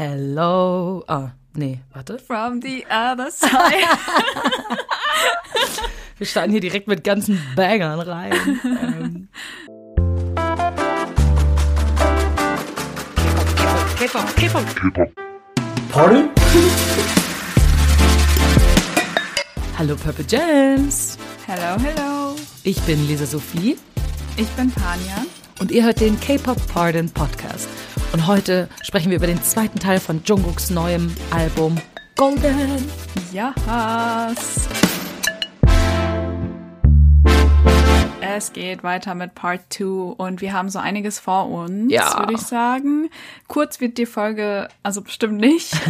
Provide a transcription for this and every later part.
Hello. Ah, nee, warte. From the other side. Wir starten hier direkt mit ganzen Bangern rein. ähm. K-Pop, K-Pop, K-Pop. Pardon? Hallo Purple Gems. Hello, hello. Ich bin Lisa Sophie. Ich bin Panja. Und ihr hört den K-Pop Pardon Podcast. Und heute sprechen wir über den zweiten Teil von Jungkooks neuem Album Golden. Yes. Es geht weiter mit Part 2 und wir haben so einiges vor uns, Ja. würde ich sagen. Kurz wird die Folge, also bestimmt nicht.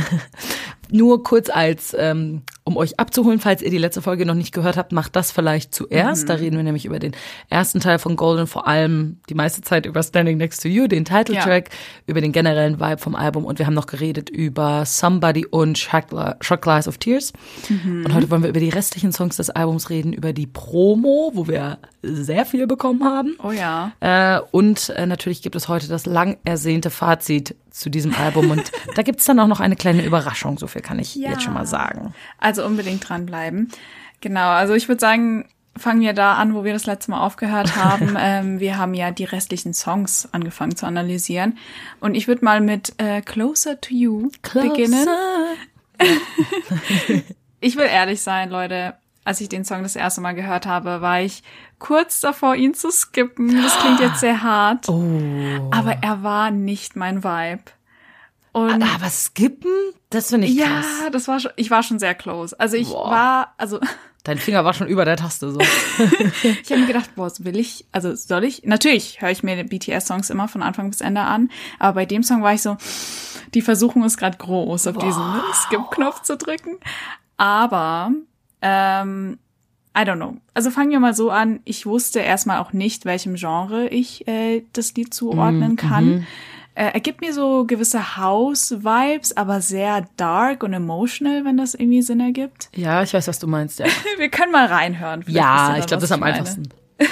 Nur kurz als, ähm, um euch abzuholen, falls ihr die letzte Folge noch nicht gehört habt, macht das vielleicht zuerst. Da reden wir nämlich über den ersten Teil von Golden, vor allem die meiste Zeit über Standing Next to You, den Titeltrack, über den generellen Vibe vom Album und wir haben noch geredet über Somebody und Shot Shot Glass of Tears. Und heute wollen wir über die restlichen Songs des Albums reden, über die Promo, wo wir sehr viel bekommen haben. Oh ja. Äh, und äh, natürlich gibt es heute das lang ersehnte Fazit zu diesem Album. Und da gibt es dann auch noch eine kleine Überraschung, so viel kann ich Ja. jetzt schon mal sagen. Also unbedingt dranbleiben. Genau, also ich würde sagen, fangen wir da an, wo wir das letzte Mal aufgehört haben. ähm, wir haben ja die restlichen Songs angefangen zu analysieren. Und ich würde mal mit äh, Closer to You beginnen. Ich will ehrlich sein, Leute. Als ich den Song das erste Mal gehört habe, war ich kurz davor, ihn zu skippen. Das klingt jetzt sehr hart. Oh. Aber er war nicht mein Vibe. Und Aber skippen, das finde ich ja, krass. das war schon, ich war schon sehr close. Also ich Boah. war, also Dein Finger war schon über der Taste so. ich habe mir gedacht, boah, will ich, also soll ich? Natürlich höre ich mir BTS-Songs immer von Anfang bis Ende an, aber bei dem Song war ich so, die Versuchung ist gerade groß, auf diesen Skip-Knopf zu drücken. Aber, ähm, I don't know. Also fangen wir mal so an. Ich wusste erstmal auch nicht, welchem Genre ich äh, das Lied zuordnen kann. Äh, er gibt mir so gewisse House-Vibes, aber sehr dark und emotional, wenn das irgendwie Sinn ergibt. Ja, ich weiß, was du meinst, ja. Wir können mal reinhören. Ja, ich glaube, das ist am einfachsten.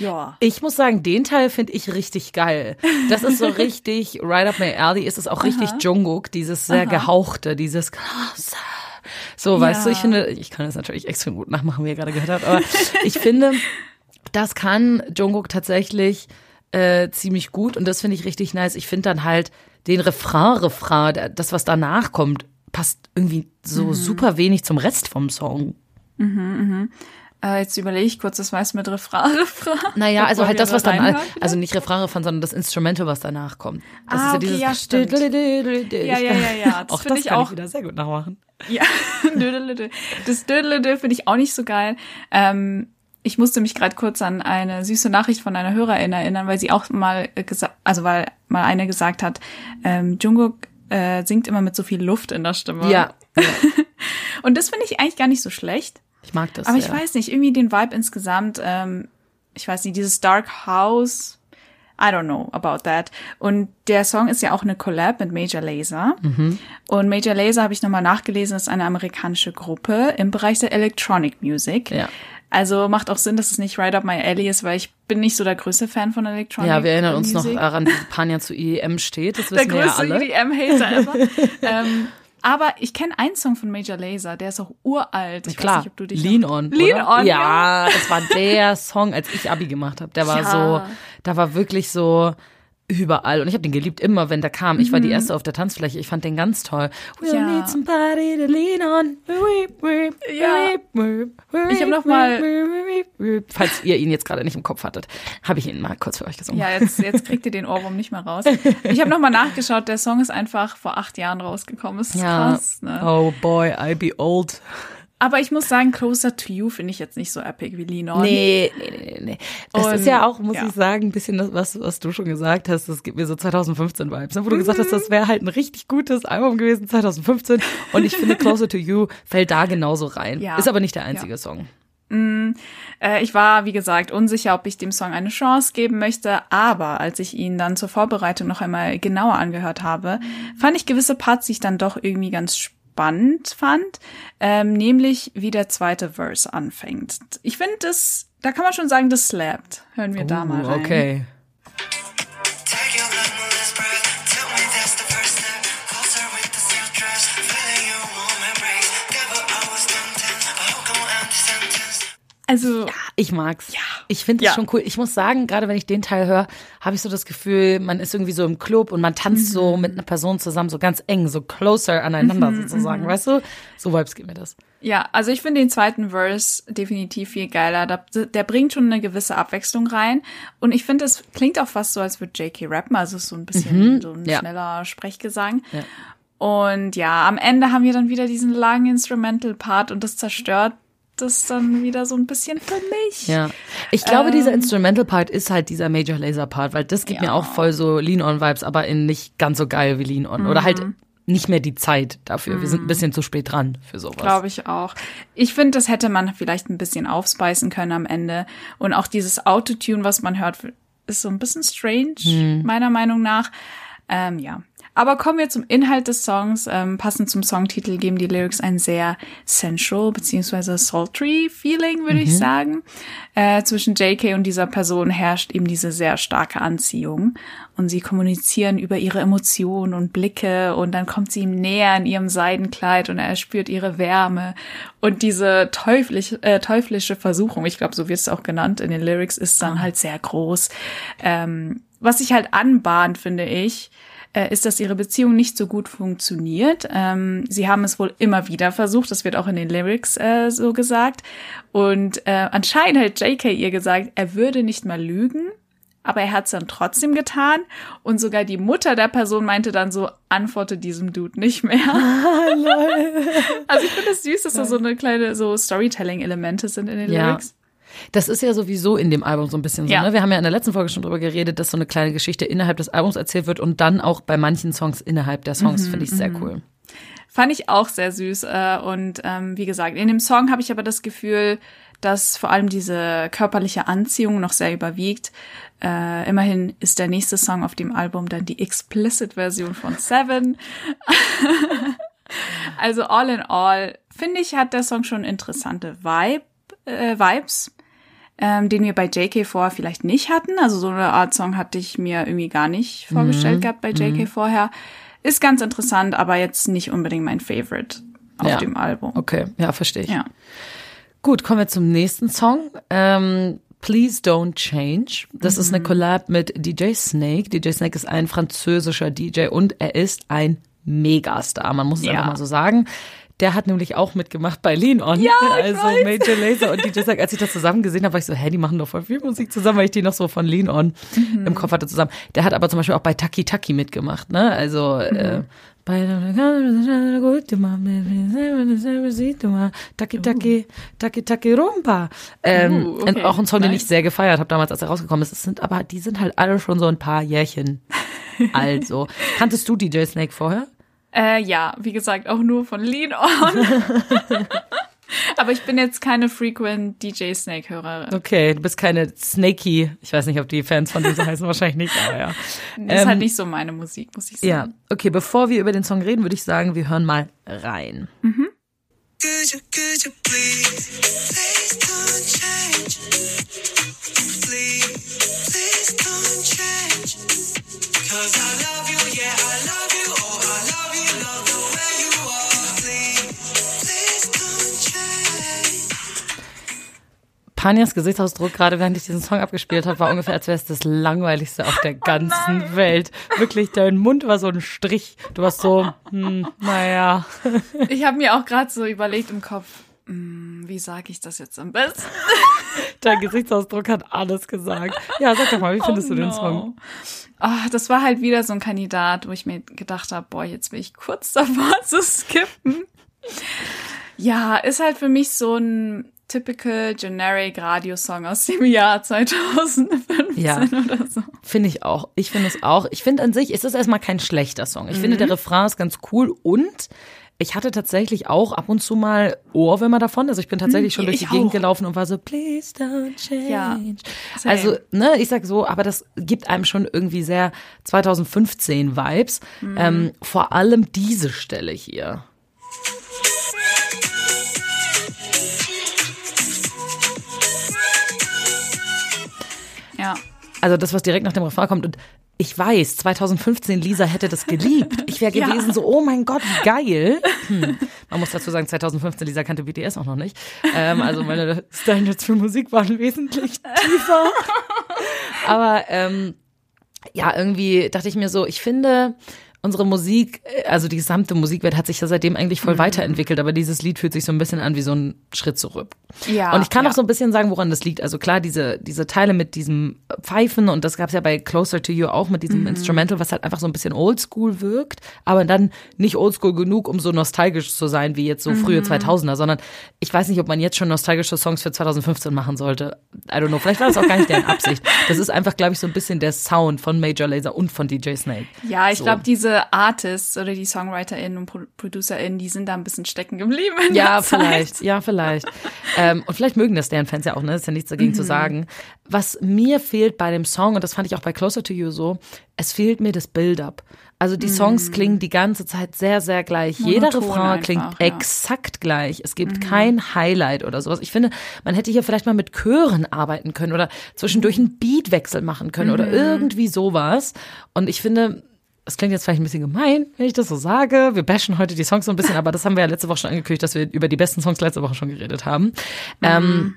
Ja. Ich muss sagen, den Teil finde ich richtig geil. Das ist so richtig right up my alley. Ist es auch richtig Jungkook, dieses sehr gehauchte, dieses. So, weißt du, ich Ja. finde, ich kann das natürlich extrem gut nachmachen, wie ihr gerade gehört habt, aber ich finde, das kann Jungkook tatsächlich äh, ziemlich gut und das finde ich richtig nice. Ich finde dann halt den Refrain, Refrain, das, was danach kommt, passt irgendwie so Mhm. super wenig zum Rest vom Song. Äh, jetzt überlege ich kurz, das weiß mit Refrain, Refrain. Naja, also halt das, was da dann, also nicht Refrain, Refrain, sondern das Instrumental, was danach kommt. Das Ah, okay, ja, stimmt. Ja, Ja, ja, ja, ja. Das auch finde ich auch- ich wieder sehr gut nachmachen. Ja. Das Dödelödö finde ich auch nicht so geil. Ähm, ich musste mich gerade kurz an eine süße Nachricht von einer Hörerin erinnern, weil sie auch mal gesagt, also weil mal eine gesagt hat, ähm, Jungkook äh, singt immer mit so viel Luft in der Stimme. Ja, Und das finde ich eigentlich gar nicht so schlecht. Ich mag das. Aber ich sehr. weiß nicht, irgendwie den Vibe insgesamt, ähm, ich weiß nicht, dieses Dark House, I don't know about that. Und der Song ist ja auch eine Collab mit Major Lazer. Mhm. Und Major Lazer habe ich nochmal nachgelesen, ist eine amerikanische Gruppe im Bereich der Electronic Music. Ja. Also macht auch Sinn, dass es nicht right up my alley ist, weil ich bin nicht so der größte Fan von Electronic Ja, wir erinnern uns noch Music. daran, dass Panja zu IEM steht. Das der wissen wir ja größte alle. EDM-Hater ever. ähm, aber ich kenne einen Song von Major Lazer, der ist auch uralt. Ich Klar, weiß nicht, ob du dich Lean noch- On. Lean oder? On, ja, das war der Song, als ich Abi gemacht habe. Der war Ja. so, da war wirklich so überall und ich habe den geliebt immer, wenn der kam. Ich war die erste auf der Tanzfläche. Ich fand den ganz toll. We'll Mhm. Ja. need somebody to lean on. Ja. Ich hab noch mal- falls ihr ihn jetzt gerade nicht im Kopf hattet, habe ich ihn mal kurz für euch gesungen. Ja, jetzt, jetzt kriegt ihr den Ohrwurm nicht mehr raus. Ich habe nochmal nachgeschaut, der Song ist einfach vor acht Jahren rausgekommen. Das ist krass, ne? Oh boy, I be old. Aber ich muss sagen, Closer to You finde ich jetzt nicht so epic wie Lean. Nee, nee, nee, nee. Das Und, ist ja auch, muss ja. ich sagen, ein bisschen das, was, was du schon gesagt hast. Das gibt mir so 2015 Vibes. ne? Wo du gesagt hast, das wäre halt ein richtig gutes Album gewesen 2015. Und ich finde, Closer to You fällt da genauso rein. Ja. Ist aber nicht der einzige Song. Äh, ich war, wie gesagt, unsicher, ob ich dem Song eine Chance geben möchte, aber als ich ihn dann zur Vorbereitung noch einmal genauer angehört habe, fand ich gewisse Parts, die ich dann doch irgendwie ganz spannend fand, ähm, nämlich wie der zweite Verse anfängt. Ich finde das, da kann man schon sagen, das slappt. Hören wir da mal Uh, rein. okay. Also, Ich mag's. Ja. Ich finde es Ja. schon cool. Ich muss sagen, gerade wenn ich den Teil höre, habe ich so das Gefühl, man ist irgendwie so im Club und man tanzt so Mhm. mit einer Person zusammen, so ganz eng, so closer aneinander sozusagen, mhm. weißt du? So Vibes gibt mir das. Ja, also ich finde den zweiten Verse definitiv viel geiler. Da, der bringt schon eine gewisse Abwechslung rein. Und ich finde, es klingt auch fast so, als würde JK rappen. Also es ist so ein bisschen so ein ja. schneller Sprechgesang. Ja. Und ja, am Ende haben wir dann wieder diesen langen Instrumental-Part und das zerstört das dann wieder so ein bisschen für mich. Ja. Ich glaube, dieser Instrumental Part ist halt dieser Major Laser Part, weil das gibt Ähm. Ja. mir auch voll so Lean On Vibes, aber in nicht ganz so geil wie Lean On. Oder halt Mhm. nicht mehr die Zeit dafür. Wir sind ein bisschen zu spät dran für sowas. Glaube ich auch. Ich finde, das hätte man vielleicht ein bisschen aufspeisen können am Ende. Und auch dieses Autotune, was man hört, ist so ein bisschen strange, Hm. meiner Meinung nach. Ähm, ja. Aber kommen wir zum Inhalt des Songs. Ähm, passend zum Songtitel geben die Lyrics ein sehr sensual beziehungsweise sultry Feeling, würde Mhm. ich sagen. Äh, zwischen JK und dieser Person herrscht eben diese sehr starke Anziehung. Und sie kommunizieren über ihre Emotionen und Blicke und dann kommt sie ihm näher in ihrem Seidenkleid und er spürt ihre Wärme. Und diese teuflisch, äh, teuflische Versuchung, ich glaube, so wird es auch genannt in den Lyrics, ist dann halt sehr groß. Ähm, was sich halt anbahnt, finde ich, ist, dass ihre Beziehung nicht so gut funktioniert. Ähm, sie haben es wohl immer wieder versucht, das wird auch in den Lyrics äh, so gesagt. Und äh, anscheinend hat JK ihr gesagt, er würde nicht mal lügen, aber er hat es dann trotzdem getan. Und sogar die Mutter der Person meinte dann so, antworte diesem Dude nicht mehr. also ich finde es süß, dass da so eine kleine so Storytelling-Elemente sind in den Ja. Lyrics. Das ist ja sowieso in dem Album so ein bisschen so. Ja. Ne? Wir haben ja in der letzten Folge schon drüber geredet, dass so eine kleine Geschichte innerhalb des Albums erzählt wird und dann auch bei manchen Songs innerhalb der Songs. Mhm, Finde ich sehr cool. Fand ich auch sehr süß. Äh, und ähm, wie gesagt, in dem Song habe ich aber das Gefühl, dass vor allem diese körperliche Anziehung noch sehr überwiegt. Äh, immerhin ist der nächste Song auf dem Album dann die Explicit-Version von Seven. also all in all, finde ich, hat der Song schon interessante Vibe, äh, Vibes, ähm, den wir bei JK vorher vielleicht nicht hatten. Also so eine Art Song hatte ich mir irgendwie gar nicht vorgestellt gehabt bei JK vorher. Ist ganz interessant, aber jetzt nicht unbedingt mein Favorite auf Ja. dem Album. Okay, ja, verstehe ich. Ja. Gut, kommen wir zum nächsten Song. Ähm, Please Don't Change. Das ist Mhm. eine Collab mit DJ Snake. DJ Snake ist ein französischer DJ und er ist ein Megastar. Man muss es Ja. einfach mal so sagen. Der hat nämlich auch mitgemacht bei Lean On. Ja, also weiß. Major Laser und DJ Snake. Als ich das zusammen gesehen habe, war ich so, hä, die machen doch voll viel Musik zusammen, weil ich die noch so von Lean On Mhm. im Kopf hatte zusammen. Der hat aber zum Beispiel auch bei Taki Taki mitgemacht, ne? Also Mhm. äh, bei Taki Taki Taki Taki Rumba. Ähm, Uh, okay, auch ein Song, den ich sehr gefeiert habe damals, als er rausgekommen ist. Es sind aber die sind halt alle schon so ein paar Jährchen alt. So kanntest du DJ Snake vorher? Äh, ja, wie gesagt, auch nur von Lean On. aber ich bin jetzt keine frequent DJ Snake Hörerin. Okay, du bist keine Snakey. Ich weiß nicht, ob die Fans von so heißen, wahrscheinlich nicht, aber ja. Das ist halt nicht so meine Musik, muss ich sagen. Ja, okay, bevor wir über den Song reden, würde ich sagen, wir hören mal rein. Could you, could you please, please don't change? Please, please don't change. Cause I love you, yeah, I love you. Panias Gesichtsausdruck, gerade während ich diesen Song abgespielt habe, war ungefähr, als wäre es das langweiligste auf der ganzen Welt. Wirklich, dein Mund war so ein Strich. Du warst so, hm, naja. Ich habe mir auch gerade so überlegt im Kopf, hm, wie sage ich das jetzt am besten? Dein Gesichtsausdruck hat alles gesagt. Ja, sag doch mal, wie findest Oh du den no. Song? Ah, das war halt wieder so ein Kandidat, wo ich mir gedacht habe, boah, jetzt bin ich kurz davor zu skippen. Ja, ist halt für mich so ein typical generic Radiosong aus dem Jahr 2015 Ja. oder so. Finde ich auch. Ich finde es auch. Ich finde an sich, ist es erstmal kein schlechter Song. Ich finde, Mhm. der Refrain ist ganz cool und ich hatte tatsächlich auch ab und zu mal Ohrwürmer davon. Also ich bin tatsächlich schon durch ich die Gegend auch. gelaufen und war so, please don't change. Ja, also, ne, ich sag so, aber das gibt einem schon irgendwie sehr 2015 Vibes. Mhm. Ähm, vor allem diese Stelle hier. Ja. Also das, was direkt nach dem Refrain kommt. Und ich weiß, 2015 Lisa hätte das geliebt. Ich wäre Ja. gewesen so, oh mein Gott, wie geil. Hm. Man muss dazu sagen, 2015 Lisa kannte BTS auch noch nicht. Ähm, also meine Standards für Musik waren wesentlich tiefer. Aber ähm, ja, irgendwie dachte ich mir so, ich finde, unsere Musik, äh, also die gesamte Musikwelt hat sich ja seitdem eigentlich Mhm. voll weiterentwickelt, aber dieses Lied fühlt sich so ein bisschen an wie so ein Schritt zurück. Ja, Und ich kann ja. auch so ein bisschen sagen, woran das liegt. Also klar, diese, diese Teile mit diesem Pfeifen und das gab es ja bei Closer to You auch mit Mhm. diesem Instrumental, was halt einfach so ein bisschen oldschool wirkt, aber dann nicht oldschool genug, um so nostalgisch zu sein wie jetzt so Mhm. frühe 2000er, sondern ich weiß nicht, ob man jetzt schon nostalgische Songs für 2015 machen sollte. I don't know, vielleicht war das auch gar nicht deren Absicht. Das ist einfach, glaube ich, so ein bisschen der Sound von Major Lazer und von DJ Snake. Ja, ich So. glaube, diese Artists oder die SongwriterInnen und Pro ProducerInnen, die sind da ein bisschen stecken geblieben. Ja, der Zeit. vielleicht, ja, vielleicht. ähm, und vielleicht mögen das deren Fans ja auch, ne? Ist ja nichts dagegen zu sagen. Was mir fehlt bei dem Song, und das fand ich auch bei Closer to You so, es fehlt mir das Build-up. Also die Songs klingen die ganze Zeit sehr, sehr gleich. Jeder Monoton Refrain einfach, klingt ja. exakt gleich. Es gibt kein Highlight oder sowas. Ich finde, man hätte hier vielleicht mal mit Chören arbeiten können oder zwischendurch einen Beatwechsel machen können oder irgendwie sowas. Und ich finde, es klingt jetzt vielleicht ein bisschen gemein, wenn ich das so sage. Wir bashen heute die Songs so ein bisschen, aber das haben wir ja letzte Woche schon angekündigt, dass wir über die besten Songs letzte Woche schon geredet haben. Ähm,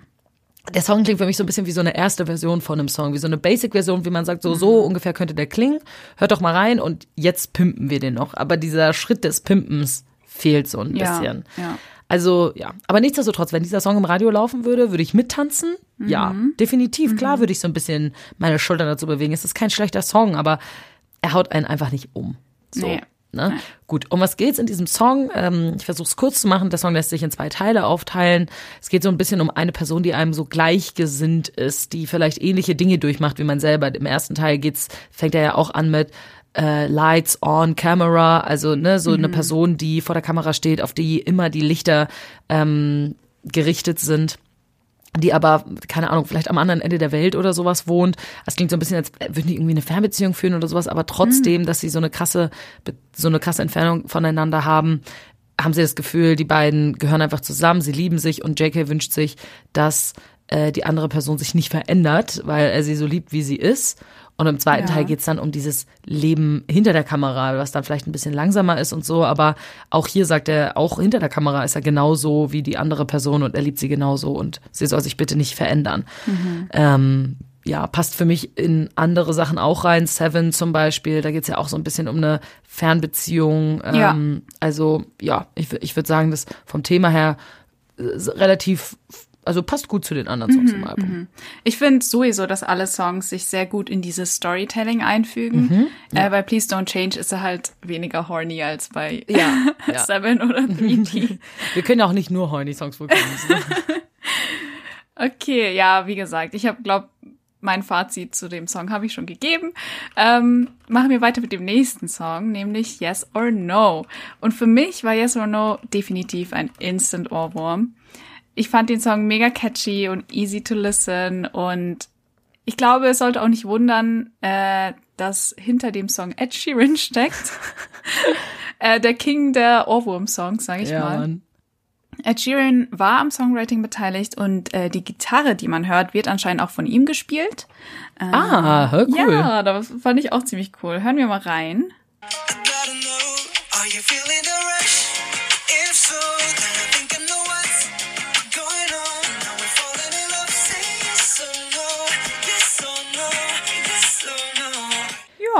der Song klingt für mich so ein bisschen wie so eine erste Version von einem Song, wie so eine Basic-Version, wie man sagt, so, so ungefähr könnte der klingen. Hört doch mal rein und jetzt pimpen wir den noch. Aber dieser Schritt des Pimpens fehlt so ein Ja, bisschen. ja. Also, ja. Aber nichtsdestotrotz, wenn dieser Song im Radio laufen würde, würde ich mittanzen. Ja, definitiv. Klar würde ich so ein bisschen meine Schultern dazu bewegen. Es ist kein schlechter Song, aber er haut einen einfach nicht um. So. Nee. Ne? Gut, um was geht's in diesem Song? Ähm, ich versuche es kurz zu machen. Der Song lässt sich in zwei Teile aufteilen. Es geht so ein bisschen um eine Person, die einem so gleichgesinnt ist, die vielleicht ähnliche Dinge durchmacht wie man selber. Im ersten Teil geht's, fängt er ja auch an mit äh, Lights on Camera, also ne, so eine Person, die vor der Kamera steht, auf die immer die Lichter ähm, gerichtet sind die aber, keine Ahnung, vielleicht am anderen Ende der Welt oder sowas wohnt. Es klingt so ein bisschen, als würden die irgendwie eine Fernbeziehung führen oder sowas, aber trotzdem, dass sie so eine krasse, so eine krasse Entfernung voneinander haben, haben sie das Gefühl, die beiden gehören einfach zusammen, sie lieben sich und JK wünscht sich, dass äh, die andere Person sich nicht verändert, weil er sie so liebt, wie sie ist. Und im zweiten Ja. Teil geht's dann um dieses Leben hinter der Kamera, was dann vielleicht ein bisschen langsamer ist und so, aber auch hier sagt er, auch hinter der Kamera ist er genauso wie die andere Person und er liebt sie genauso und sie soll sich bitte nicht verändern. Ähm, ja, passt für mich in andere Sachen auch rein. Seven zum Beispiel, da geht's ja auch so ein bisschen um eine Fernbeziehung. Ähm, Ja. Also ja, ich, ich würde sagen, das vom Thema her äh, relativ, also passt gut zu den anderen Songs im Album. Ich finde sowieso, dass alle Songs sich sehr gut in dieses Storytelling einfügen. Mhm, äh, bei Please Don't Change ist er halt weniger horny als bei Ja, ja. Seven oder 3D. Wir können ja auch nicht nur horny Songs bekommen. Okay, ja, wie gesagt, ich habe, glaube mein Fazit zu dem Song habe ich schon gegeben. Ähm, machen wir weiter mit dem nächsten Song, nämlich Yes or No. Und für mich war Yes or No definitiv ein Instant Ohrwurm. Ich fand den Song mega catchy und easy to listen und ich glaube, es sollte auch nicht wundern, äh, dass hinter dem Song Ed Sheeran steckt. äh, der King der Ohrwurm-Songs, sage ich ja, mal. Mann. Ed Sheeran war am Songwriting beteiligt und äh, die Gitarre, die man hört, wird anscheinend auch von ihm gespielt. Ah, hör cool. Ja, das fand ich auch ziemlich cool. Hören wir mal rein. I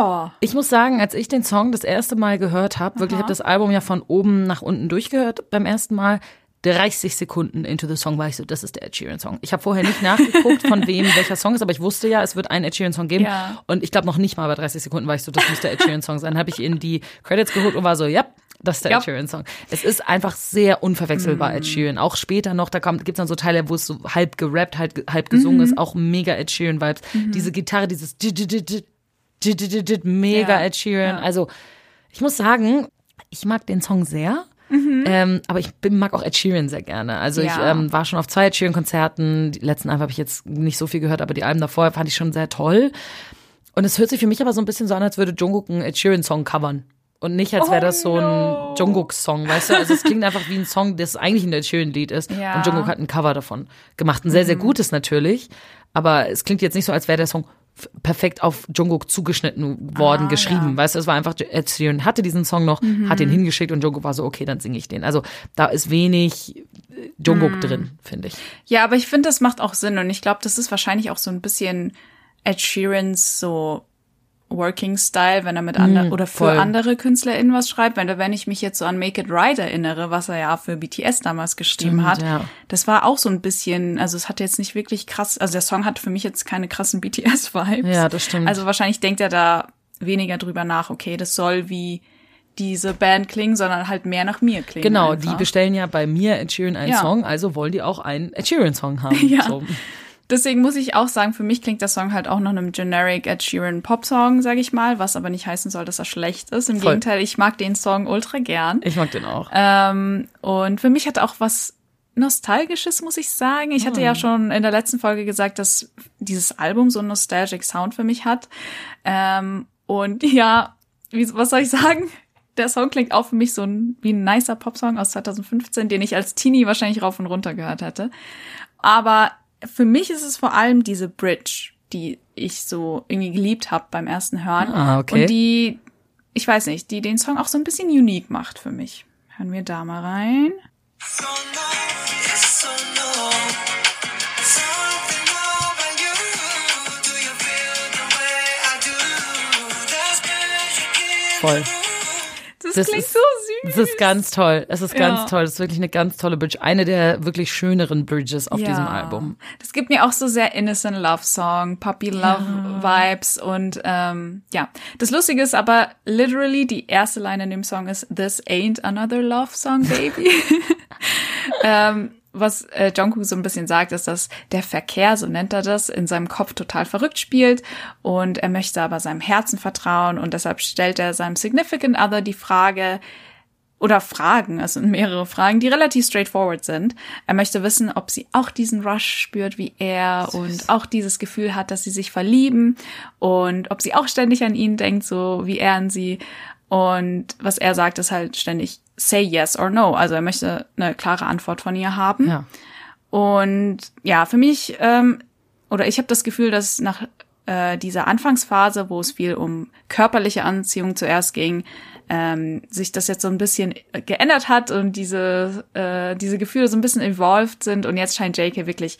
Ja. Ich muss sagen, als ich den Song das erste Mal gehört habe, wirklich habe das Album ja von oben nach unten durchgehört beim ersten Mal. 30 Sekunden into the Song war ich so, das ist der Ed Sheeran Song. Ich habe vorher nicht nachgeguckt, von wem welcher Song ist, aber ich wusste ja, es wird einen Ed Sheeran Song geben. Ja. Und ich glaube noch nicht mal bei 30 Sekunden war ich so, das muss der Ed Sheeran Song sein. Dann habe ich in die Credits geholt und war so, ja, das ist der Ja. Ed Sheeran Song. Es ist einfach sehr unverwechselbar Ed Sheeran. Auch später noch, da kommt, gibt's dann so Teile, wo es so halb gerappt, halb, halb gesungen ist, auch mega Ed Sheeran Vibes. Diese Gitarre, dieses mega Ja. Ed Sheeran. Ja. Also ich muss sagen, ich mag den Song sehr. Ähm, aber ich bin, mag auch Ed Sheeran sehr gerne. Also ich Ja. ähm, war schon auf zwei Ed Sheeran-Konzerten. Die letzten Alben habe ich jetzt nicht so viel gehört, aber die Alben davor fand ich schon sehr toll. Und es hört sich für mich aber so ein bisschen so an, als würde Jungkook einen Ed Sheeran-Song covern. Und nicht, als wäre Oh das so ein no. Jungkook-Song, weißt du? Also es klingt einfach wie ein Song, das eigentlich ein schönes Lied ist. Ja. Und Jungkook hat ein Cover davon gemacht. Ein sehr, sehr gutes natürlich. Aber es klingt jetzt nicht so, als wäre der Song perfekt auf Jungkook zugeschnitten worden, Ah, geschrieben. ja. Weißt du, es war einfach, Ed Sheeran hatte diesen Song noch, hat den hingeschickt und Jungkook war so, okay, dann singe ich den. Also da ist wenig äh, Jungkook drin, finde ich. Ja, aber ich finde, das macht auch Sinn und ich glaube, das ist wahrscheinlich auch so ein bisschen Ed Sheerans so Working Style, wenn er mit anderen oder für voll. andere KünstlerInnen was schreibt. Wenn, wenn ich mich jetzt so an Make It Right erinnere, was er ja für BTS damals geschrieben Stimmt, hat, ja. das war auch so ein bisschen, also es hat jetzt nicht wirklich krass, also der Song hat für mich jetzt keine krassen BTS-Vibes. Ja, das stimmt. Also wahrscheinlich denkt er da weniger drüber nach, okay, das soll wie diese Band klingen, sondern halt mehr nach mir klingen. Genau, einfach. die bestellen ja bei mir Ed Sheeran einen Ja. Song, also wollen die auch einen Ed Sheeran Song haben. Ja. So. Deswegen muss ich auch sagen, für mich klingt der Song halt auch nach einem generic Ed Sheeran Pop-Song, sage ich mal, was aber nicht heißen soll, dass er schlecht ist. Im Voll. Gegenteil, ich mag den Song ultra gern. Ich mag den auch. Ähm, und für mich hat er auch was Nostalgisches, muss ich sagen. Ich hatte ja schon in der letzten Folge gesagt, dass dieses Album so einen nostalgic Sound für mich hat. Ähm, und ja, wie, was soll ich sagen? Der Song klingt auch für mich so ein, wie ein nicer Popsong aus 2015, den ich als Teenie wahrscheinlich rauf und runter gehört hätte. Aber für mich ist es vor allem diese Bridge, die ich so irgendwie geliebt habe beim ersten Hören. Ah, okay. Und die, ich weiß nicht, die den Song auch so ein bisschen unique macht für mich. Hören wir da mal rein. So Voll. Das, Das klingt ist- so süß. Das ist ganz toll. Es ist ganz Ja. toll. Das ist wirklich eine ganz tolle Bridge. Eine der wirklich schöneren Bridges auf diesem Album. Das gibt mir auch so sehr innocent Love Song, Puppy Love Vibes und ähm, ja. Das Lustige ist aber literally die erste Line in dem Song ist This ain't another love song, baby. ähm, was äh, Jungkook so ein bisschen sagt, ist, dass der Verkehr, so nennt er das, in seinem Kopf total verrückt spielt und er möchte aber seinem Herzen vertrauen und deshalb stellt er seinem Significant Other die Frage, oder Fragen, es sind mehrere Fragen, die relativ straightforward sind. Er möchte wissen, ob sie auch diesen Rush spürt wie er und auch dieses Gefühl hat, dass sie sich verlieben und ob sie auch ständig an ihn denkt, so wie er an sie. Und was er sagt, ist halt ständig say yes or no. Also er möchte eine klare Antwort von ihr haben. Ja. Und ja, für mich, ähm, oder ich habe das Gefühl, dass nach äh, dieser Anfangsphase, wo es viel um körperliche Anziehung zuerst ging, ähm, sich das jetzt so ein bisschen geändert hat und diese, äh, diese Gefühle so ein bisschen evolved sind und jetzt scheint JK wirklich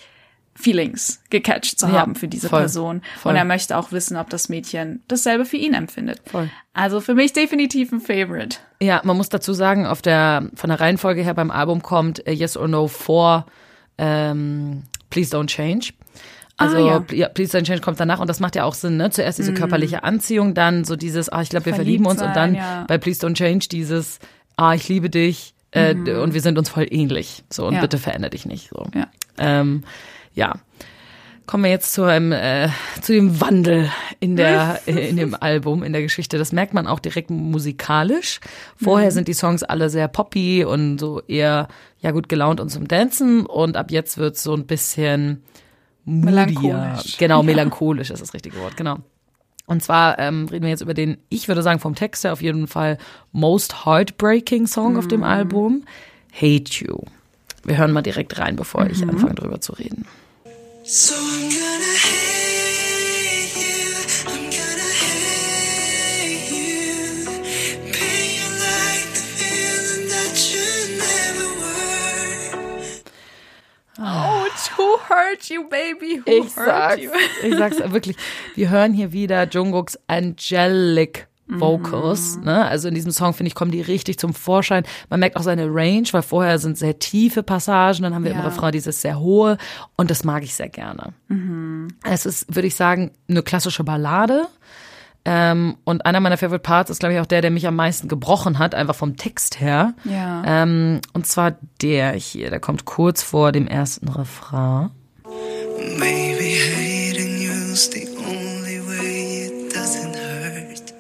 Feelings gecatcht zu Ja, haben für diese voll, Person. voll. Und er möchte auch wissen, ob das Mädchen dasselbe für ihn empfindet. Voll. Also für mich definitiv ein Favorite. Ja, man muss dazu sagen, auf der, von der Reihenfolge her beim Album kommt äh, Yes or No vor ähm, Please Don't Change. Also Ah, ja. Pl- ja, Please Don't Change kommt danach und das macht ja auch Sinn, ne? Zuerst diese körperliche Anziehung, dann so dieses, ah, ich glaube, wir Mhm. Verliebt verlieben uns und dann sein, ja. bei Please Don't Change dieses, ah, ich liebe dich äh, und wir sind uns voll ähnlich. So, und Mhm. Ja. bitte verändere dich nicht. So. Ja. Ähm, ja. Kommen wir jetzt zu einem äh, zu dem Wandel in der in dem Album in der Geschichte. Das merkt man auch direkt musikalisch. Vorher Mhm. sind die Songs alle sehr poppy und so eher ja gut gelaunt und zum Dancen und ab jetzt wird's so ein bisschen. Melancholisch. Genau, Ja. melancholisch ist das richtige Wort. Genau. Und zwar ähm, reden wir jetzt über den, ich würde sagen vom Text her auf jeden Fall most heartbreaking Song auf Mhm. dem Album, Hate You. Wir hören mal direkt rein, bevor ich Mhm. anfange drüber zu reden. So I'm gonna hate you. I'm gonna hate you. Pay you like the feeling that you never were. Oh, who hurt you, baby? Who Ich sag's, ich sag's wirklich. Wir hören hier wieder Jungkooks Angelic Vocals, ne? Also in diesem Song finde ich kommen die richtig zum Vorschein. Man merkt auch seine Range, weil vorher sind sehr tiefe Passagen, dann haben wir im Ja. Refrain dieses sehr hohe und das mag ich sehr gerne. Es ist, würde ich sagen, eine klassische Ballade. Ähm, und einer meiner Favorite Parts ist, glaube ich, auch der, der mich am meisten gebrochen hat, einfach vom Text her. Ja. Ähm, und zwar der hier, der kommt kurz vor dem ersten Refrain. Maybe hating you's the only way it doesn't hurt.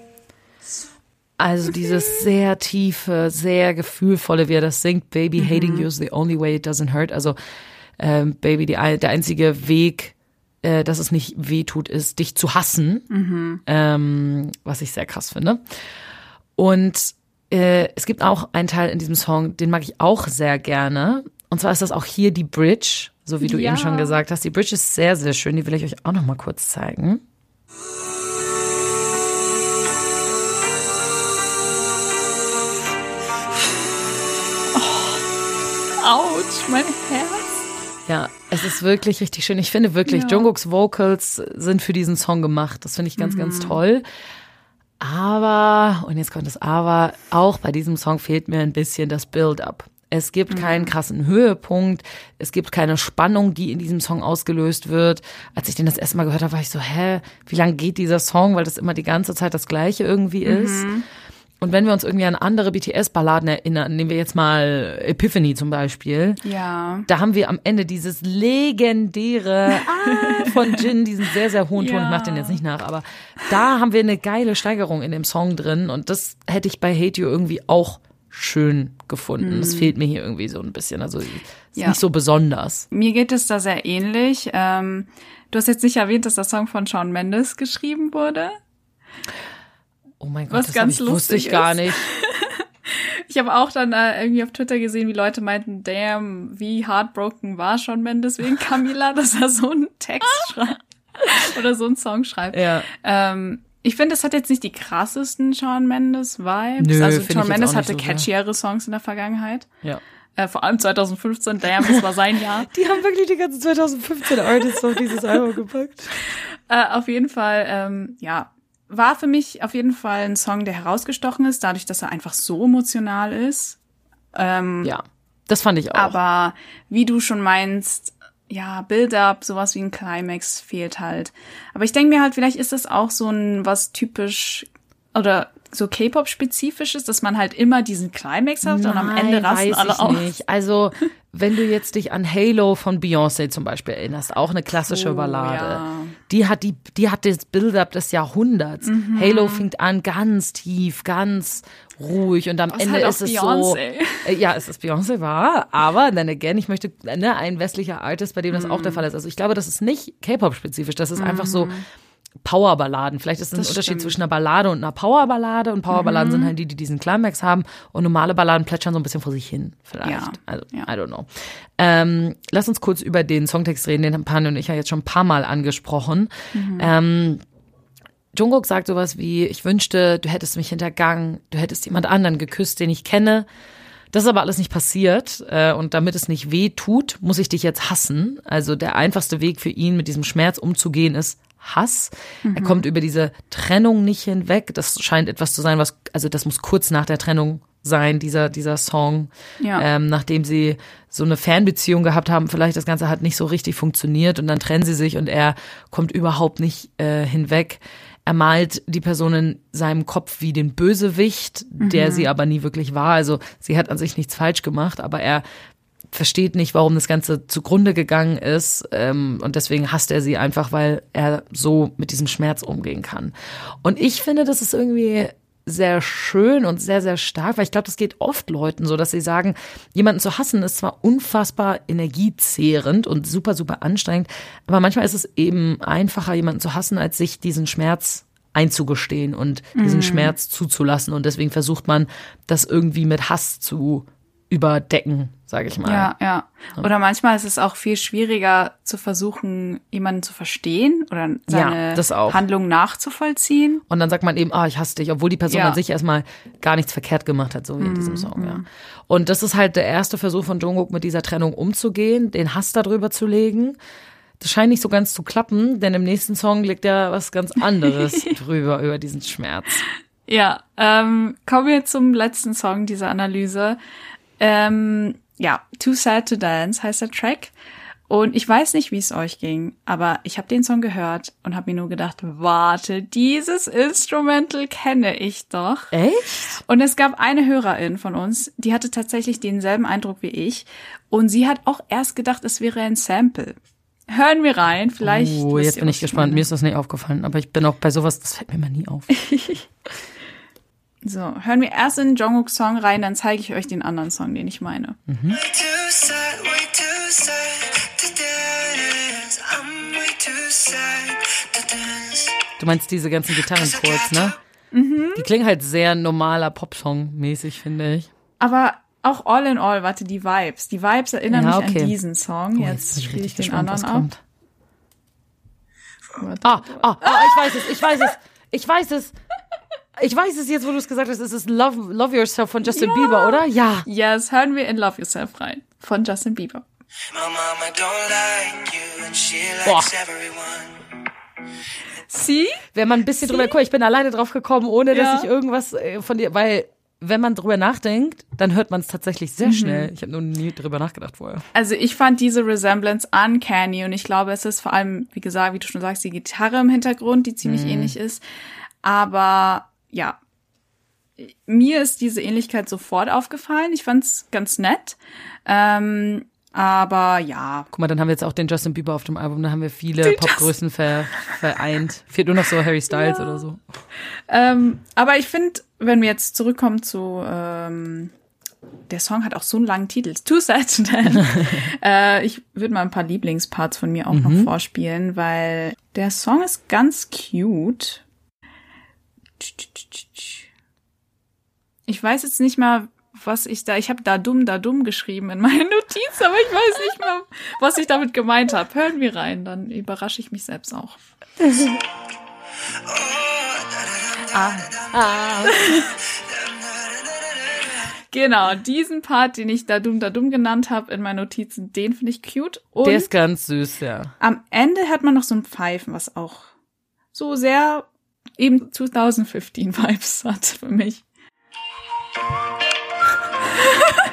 Also dieses sehr tiefe, sehr gefühlvolle, wie er das singt, Baby, hating you is the only way it doesn't hurt. Also ähm, Baby, die, der einzige Weg, äh, dass es nicht weh tut, ist, dich zu hassen. Ähm, was ich sehr krass finde. Und äh, es gibt auch einen Teil in diesem Song, den mag ich auch sehr gerne. Und zwar ist das auch hier die Bridge, so wie du Ja. eben schon gesagt hast. Die Bridge ist sehr, sehr schön. Die will ich euch auch noch mal kurz zeigen. Autsch, mein Herz. Ja, es ist wirklich richtig schön. Ich finde wirklich, Ja. Jungkooks Vocals sind für diesen Song gemacht. Das finde ich ganz, Mhm. ganz toll. Aber, und jetzt kommt das Aber, auch bei diesem Song fehlt mir ein bisschen das Build-up. Es gibt keinen krassen Höhepunkt, es gibt keine Spannung, die in diesem Song ausgelöst wird. Als ich den das erste Mal gehört habe, war ich so, hä, wie lang geht dieser Song, weil das immer die ganze Zeit das gleiche irgendwie ist. Und wenn wir uns irgendwie an andere BTS-Balladen erinnern, nehmen wir jetzt mal Epiphany zum Beispiel, Ja. da haben wir am Ende dieses legendäre Ah von Jin, diesen sehr, sehr hohen Ton. Ich mach den jetzt nicht nach, aber da haben wir eine geile Steigerung in dem Song drin und das hätte ich bei Hate You irgendwie auch schön gefunden. Das fehlt mir hier irgendwie so ein bisschen. Also ist Ja. nicht so besonders. Mir geht es da sehr ähnlich. Ähm, du hast jetzt nicht erwähnt, dass der Song von Shawn Mendes geschrieben wurde. Oh mein Gott, Was das ganz ich, wusste ich lustig gar ist. nicht. Ich habe auch dann äh, irgendwie auf Twitter gesehen, wie Leute meinten, damn, wie heartbroken war Shawn Mendes wegen Camila, dass er so einen Text schreibt oder so einen Song schreibt. Ja. Ähm, ich finde, es hat jetzt nicht die krassesten Shawn Mendes Vibes. Nö, also Shawn Mendes hatte so catchiere Songs in der Vergangenheit. Ja. Äh, vor allem 2015, damn, das war sein Jahr. Die haben wirklich die ganzen 2015 Artists auf dieses Album gepackt. Äh, auf jeden Fall, ähm, ja, war für mich auf jeden Fall ein Song, der herausgestochen ist, dadurch, dass er einfach so emotional ist. Ähm, Ja, das fand ich auch. Aber wie du schon meinst, ja, Build-up, sowas wie ein Climax fehlt halt. Aber ich denke mir halt, vielleicht ist das auch so ein was typisch oder so K-Pop-spezifisches, dass man halt immer diesen Climax hat und am Ende rasten alle aus. nicht. Also, wenn du jetzt dich an Halo von Beyoncé zum Beispiel erinnerst, auch eine klassische Oh, Ballade. ja. Die hat die, die hat das Build-up des Jahrhunderts. Mhm. Halo fängt an ganz tief, ganz ruhig und am Was Ende halt auch ist es Beyoncé. so. Äh, Ja, es ist Beyoncé war, aber then again, ich möchte ne, ein westlicher Artist, bei dem das auch Mhm. der Fall ist. Also ich glaube, das ist nicht K-Pop-spezifisch, das ist einfach so Powerballaden. Vielleicht ist es ein Das Unterschied stimmt. zwischen einer Ballade und einer Powerballade. Und Powerballaden Mhm. sind halt die, die diesen Climax haben. Und normale Balladen plätschern so ein bisschen vor sich hin, vielleicht. Ja, Also, ja. I don't know. Ähm, lass uns kurz über den Songtext reden. Den haben Pan und ich ja jetzt schon ein paar Mal angesprochen. Mhm. Ähm, Jungkook sagt sowas wie, ich wünschte, du hättest mich hintergangen, du hättest jemand anderen geküsst, den ich kenne. Das ist aber alles nicht passiert. Äh, und damit es nicht weh tut, muss ich dich jetzt hassen. Also der einfachste Weg für ihn, mit diesem Schmerz umzugehen, ist Hass. Er kommt über diese Trennung nicht hinweg. Das scheint etwas zu sein, was, also das muss kurz nach der Trennung sein, dieser, dieser Song. Ja. Ähm, nachdem sie so eine Fernbeziehung gehabt haben, vielleicht das Ganze hat nicht so richtig funktioniert und dann trennen sie sich und er kommt überhaupt nicht äh, hinweg. Er malt die Person in seinem Kopf wie den Bösewicht, der sie aber nie wirklich war. Also sie hat an sich nichts falsch gemacht, aber er versteht nicht, warum das Ganze zugrunde gegangen ist. Ähm, und deswegen hasst er sie einfach, weil er so mit diesem Schmerz umgehen kann. Und ich finde, das ist irgendwie sehr schön und sehr, sehr stark, weil ich glaube, das geht oft Leuten so, dass sie sagen, jemanden zu hassen ist zwar unfassbar energiezehrend und super, super anstrengend, aber manchmal ist es eben einfacher, jemanden zu hassen, als sich diesen Schmerz einzugestehen und diesen Schmerz zuzulassen. Und deswegen versucht man, das irgendwie mit Hass zu überdecken, sage ich mal. Ja, ja. Oder manchmal ist es auch viel schwieriger zu versuchen, jemanden zu verstehen oder seine das auch. Handlung nachzuvollziehen. Und dann sagt man eben, ah, ich hasse dich, obwohl die Person Ja. an sich erstmal gar nichts verkehrt gemacht hat, so wie in diesem Song, ja. Und das ist halt der erste Versuch von Jungkook, mit dieser Trennung umzugehen, den Hass darüber zu legen. Das scheint nicht so ganz zu klappen, denn im nächsten Song liegt ja was ganz anderes drüber, über diesen Schmerz. Ja, ähm, kommen wir zum letzten Song dieser Analyse. Ähm, ja, Too Sad to Dance heißt der Track. Und ich weiß nicht, wie es euch ging, aber ich habe den Song gehört und habe mir nur gedacht, warte, dieses Instrumental kenne ich doch. Echt? Und es gab eine Hörerin von uns, die hatte tatsächlich denselben Eindruck wie ich. Und sie hat auch erst gedacht, es wäre ein Sample. Hören wir rein, vielleicht. Oh, jetzt bin ich gespannt. Mir ist das nicht aufgefallen, aber ich bin auch bei sowas, das fällt mir mal nie auf. So, hören wir erst in Jongkook Song rein, dann zeige ich euch den anderen Song, den ich meine. Way too sad, way too sad to dance. I'm way too sad to dance. Du meinst diese ganzen Gitarrenchords, ne? Mhm. Die klingen halt sehr normaler Popsong-mäßig, finde ich. Aber auch all in all, warte, die Vibes. Die Vibes erinnern Ja, mich okay. an diesen Song. Oh, Jetzt ich spiele ich den gespannt, anderen ab. kommt. Warte. Ah, ah, ah, ich weiß es, ich weiß es, ich weiß es. Ich weiß es jetzt, wo du es gesagt hast. Es ist Love, Love Yourself von Justin Ja. Bieber, oder? Ja. Yes, hören wir in Love Yourself rein. Von Justin Bieber. My mama don't like you and she Boah. likes everyone. Sie? Wenn man ein bisschen drüber guckt, ich bin alleine drauf gekommen, ohne Ja. dass ich irgendwas äh, von dir, weil wenn man drüber nachdenkt, dann hört man es tatsächlich Mhm. sehr schnell. Ich habe nur nie drüber nachgedacht vorher. Also ich fand diese Resemblance uncanny und ich glaube, es ist vor allem, wie gesagt, wie du schon sagst, die Gitarre im Hintergrund, die ziemlich ähnlich ist. Aber ja, mir ist diese Ähnlichkeit sofort aufgefallen. Ich fand's ganz nett. Ähm, aber ja, Guck mal, dann haben wir jetzt auch den Justin Bieber auf dem Album, da haben wir viele Popgrößen ver, vereint. Fehlt nur noch so Harry Styles oder so. Ähm, aber ich finde, wenn wir jetzt zurückkommen zu, ähm, der Song hat auch so einen langen Titel, Too Sad to Dance. äh, ich würde mal ein paar Lieblingsparts von mir auch noch vorspielen, weil der Song ist ganz cute. Ich weiß jetzt nicht mal, was ich da, ich habe da dumm, da dumm geschrieben in meinen Notizen, aber ich weiß nicht mal, was ich damit gemeint habe. Hören wir rein, dann überrasche ich mich selbst auch. Ah. Genau, diesen Part, den ich da dumm, da dumm genannt habe in meinen Notizen, den finde ich cute. Und Der ist ganz süß, ja. am Ende hat man noch so ein Pfeifen, was auch so sehr eben 2015 Vibes hat für mich.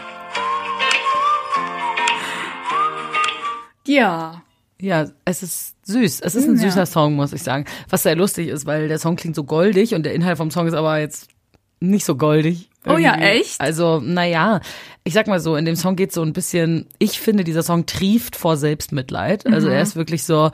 ja. Ja, es ist süß. Es ist ein Ja. süßer Song, muss ich sagen. Was sehr lustig ist, weil der Song klingt so goldig und der Inhalt vom Song ist aber jetzt nicht so goldig. Oh ja, irgendwie. echt? Also, naja, ich sag mal so, in dem Song geht so ein bisschen, ich finde, dieser Song trieft vor Selbstmitleid. Also Mhm. er ist wirklich so,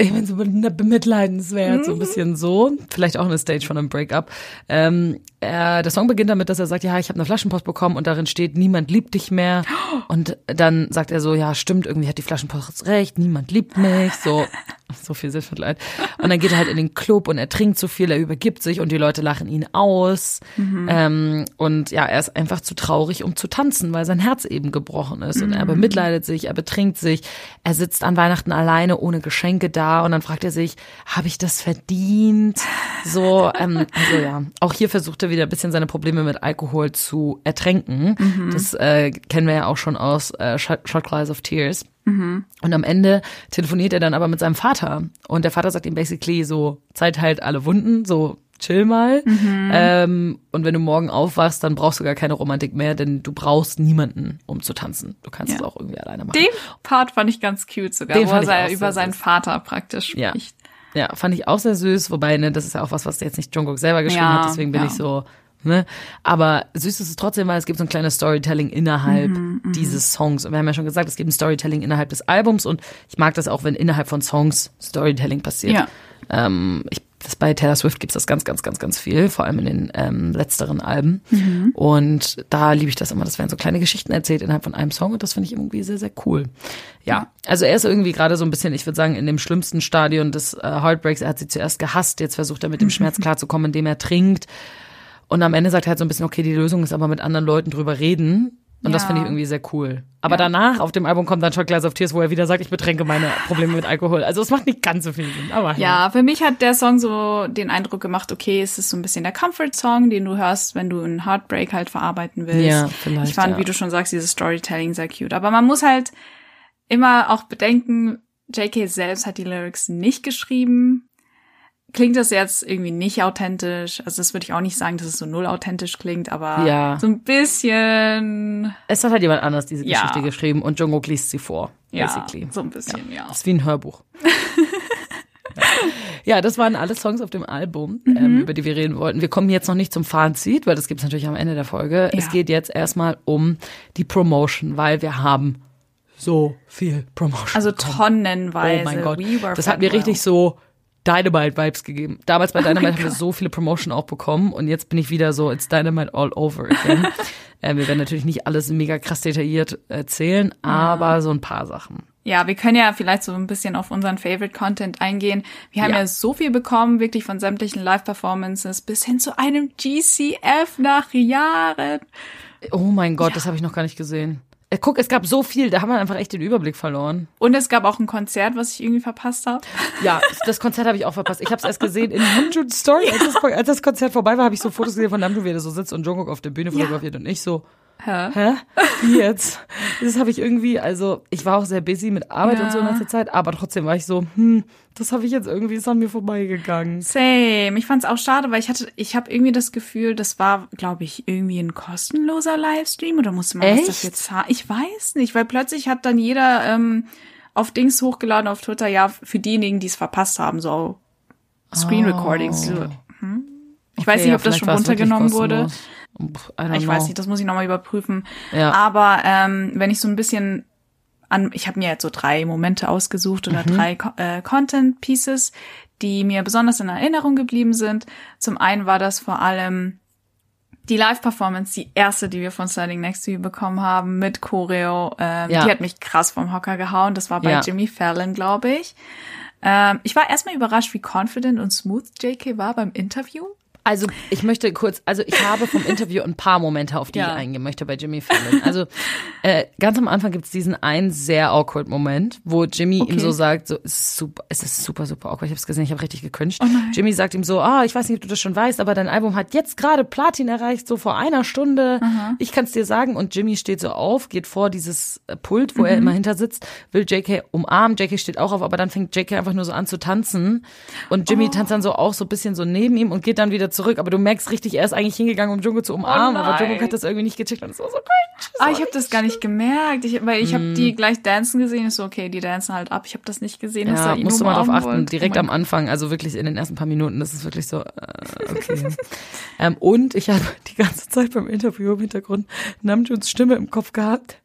ich bin so bemitleidenswert, so ein bisschen so. Vielleicht auch eine Stage von einem Breakup. Ähm, er, der Song beginnt damit, dass er sagt, ja, ich habe eine Flaschenpost bekommen und darin steht, niemand liebt dich mehr. Und dann sagt er so, ja, stimmt, irgendwie hat die Flaschenpost recht, niemand liebt mich. So, so viel Selbstmitleid. Und dann geht er halt in den Club und er trinkt zu viel, er übergibt sich und die Leute lachen ihn aus. Ähm, und ja, er ist einfach zu traurig, um zu tanzen, weil sein Herz eben gebrochen ist. Und er bemitleidet sich, er betrinkt sich, er sitzt an Weihnachten alleine ohne Geschenke da und dann fragt er sich, habe ich das verdient? So, ähm, also ja, auch hier versucht er wieder ein bisschen seine Probleme mit Alkohol zu ertränken. Das äh, kennen wir ja auch schon aus äh, Shot, Shot Glass of Tears. Und am Ende telefoniert er dann aber mit seinem Vater. Und der Vater sagt ihm basically so, Zeit halt alle Wunden, so chill mal. Ähm, und wenn du morgen aufwachst, dann brauchst du gar keine Romantik mehr, denn du brauchst niemanden, um zu tanzen. Du kannst Ja. es auch irgendwie alleine machen. Den Part fand ich ganz cute sogar, Den wo er über seinen süß. Vater praktisch Ja. spricht. Ja, fand ich auch sehr süß, wobei, ne, das ist ja auch was, was jetzt nicht Jungkook selber geschrieben Ja, hat, deswegen bin ich so, ne. Aber süß ist es trotzdem, weil es gibt so ein kleines Storytelling innerhalb Mhm, dieses Songs. Und wir haben ja schon gesagt, es gibt ein Storytelling innerhalb des Albums und ich mag das auch, wenn innerhalb von Songs Storytelling passiert. Ja. Ähm, ich, das bei Taylor Swift gibt's das ganz, ganz, ganz, ganz viel, vor allem in den ähm, letzteren Alben. Mhm. Und da liebe ich das immer. Das werden so kleine Geschichten erzählt innerhalb von einem Song und das finde ich irgendwie sehr, sehr cool. Ja, also er ist irgendwie gerade so ein bisschen, ich würde sagen, in dem schlimmsten Stadion des äh, Heartbreaks. Er hat sie zuerst gehasst, jetzt versucht er mit dem Schmerz klarzukommen, indem er trinkt. Und am Ende sagt er halt so ein bisschen, okay, die Lösung ist aber mit anderen Leuten drüber reden. Und das Ja. finde ich irgendwie sehr cool. Aber danach auf dem Album kommt dann Shot Glass of Tears, wo er wieder sagt, ich betränke meine Probleme mit Alkohol. Also es macht nicht ganz so viel Sinn. Aber hey. Ja, für mich hat der Song so den Eindruck gemacht, okay, es ist so ein bisschen der Comfort-Song, den du hörst, wenn du einen Heartbreak halt verarbeiten willst. Ja, vielleicht, Ich fand, ja. wie du schon sagst, dieses Storytelling sehr cute. Aber man muss halt immer auch bedenken, JK selbst hat die Lyrics nicht geschrieben. Klingt das jetzt irgendwie nicht authentisch? Also das würde ich auch nicht sagen, dass es so null authentisch klingt, aber Ja. so ein bisschen, Es hat halt jemand anders diese Ja. Geschichte geschrieben und Jungkook liest sie vor, ja, basically. so ein bisschen, ja. Das ist wie ein Hörbuch. ja, das waren alle Songs auf dem Album, ähm, Mhm. über die wir reden wollten. Wir kommen jetzt noch nicht zum Fazit, weil das gibt's natürlich am Ende der Folge. Es Ja. geht jetzt erstmal um die Promotion, weil wir haben so viel Promotion. Also bekommen. tonnenweise. Oh mein Gott. We Das hat mir richtig so Dynamite-Vibes gegeben. Damals bei Dynamite mein haben wir so viele Promotion auch bekommen und jetzt bin ich wieder so, it's Dynamite all over again. äh, wir werden natürlich nicht alles mega krass detailliert erzählen, aber so ein paar Sachen. Ja, wir können ja vielleicht so ein bisschen auf unseren Favorite Content eingehen. Wir haben ja, Ja. so viel bekommen, wirklich von sämtlichen Live-Performances bis hin zu einem GCF nach Jahren. Oh mein Gott, das habe ich noch gar nicht gesehen. Äh, guck, es gab so viel, da haben wir einfach echt den Überblick verloren. Und es gab auch ein Konzert, was ich irgendwie verpasst habe. Ja, das Konzert habe ich auch verpasst. Ich habe es erst gesehen in Namjoon Story. Als das, als das Konzert vorbei war, habe ich so Fotos gesehen von Namjoon, wie er so sitzt und Jungkook auf der Bühne fotografiert und ich so, Hä? hä? Wie jetzt? Das habe ich irgendwie, also ich war auch sehr busy mit Arbeit Ja. und so in letzter Zeit, aber trotzdem war ich so, hm, das habe ich jetzt irgendwie, ist an mir vorbeigegangen. Same. Ich fand's auch schade, weil ich hatte, ich habe irgendwie das Gefühl, das war, glaube ich, irgendwie ein kostenloser Livestream oder musste man was Echt? dafür zahlen? Ich weiß nicht, weil plötzlich hat dann jeder ähm, auf Dings hochgeladen auf Twitter, ja, für diejenigen, die es verpasst haben, so Screen Recordings. So, hm? Ich weiß Oh. Okay, nicht, ja, ob das vielleicht schon es runtergenommen wurde. Ich weiß know. nicht, das muss ich nochmal überprüfen. Ja. Aber ähm, wenn ich so ein bisschen an, ich habe mir jetzt so drei Momente ausgesucht oder Mhm. drei äh, Content Pieces, die mir besonders in Erinnerung geblieben sind. Zum einen war das vor allem die Live-Performance, die erste, die wir von Standing Next to You bekommen haben, mit Choreo. Ähm, Ja. Die hat mich krass vom Hocker gehauen. Das war bei Ja. Jimmy Fallon, glaube ich. Ähm, ich war erstmal überrascht, wie confident und smooth JK war beim Interview. Also ich möchte kurz, also ich habe vom Interview ein paar Momente, auf die Ja. ich eingehen möchte bei Jimmy Fallon. Also äh, ganz am Anfang gibt es diesen einen sehr awkward Moment, wo Jimmy ihm Okay. so sagt, so es ist super, es ist super, super awkward. Ich habe es gesehen, ich habe richtig gekünscht. Oh. Jimmy sagt ihm so, ah, ich weiß nicht, ob du das schon weißt, aber dein Album hat jetzt gerade Platin erreicht, so vor einer Stunde. Ich kann es dir sagen. Und Jimmy steht so auf, geht vor dieses äh, Pult, wo er Mhm. immer hinter sitzt, will JK umarmen. JK steht auch auf, aber dann fängt JK einfach nur so an zu tanzen. Und Jimmy Oh. tanzt dann so auch so ein bisschen so neben ihm und geht dann wieder zurück. Aber du merkst richtig, er ist eigentlich hingegangen, um Jungkook zu umarmen, aber Oh nein. Jungkook hat das irgendwie nicht gecheckt und es war so cringe. Ah, ich habe das gar nicht gemerkt, ich, weil ich Mm. habe die gleich dancen gesehen. Ist so, okay, die dancen halt ab. Ich habe das nicht gesehen, dass Ja, er ihn musst du mal drauf achten. wollte. Direkt oh am Anfang, also wirklich in den ersten paar Minuten, das ist wirklich so, äh, okay. ähm, und ich habe die ganze Zeit beim Interview im Hintergrund Namjoons Stimme im Kopf gehabt.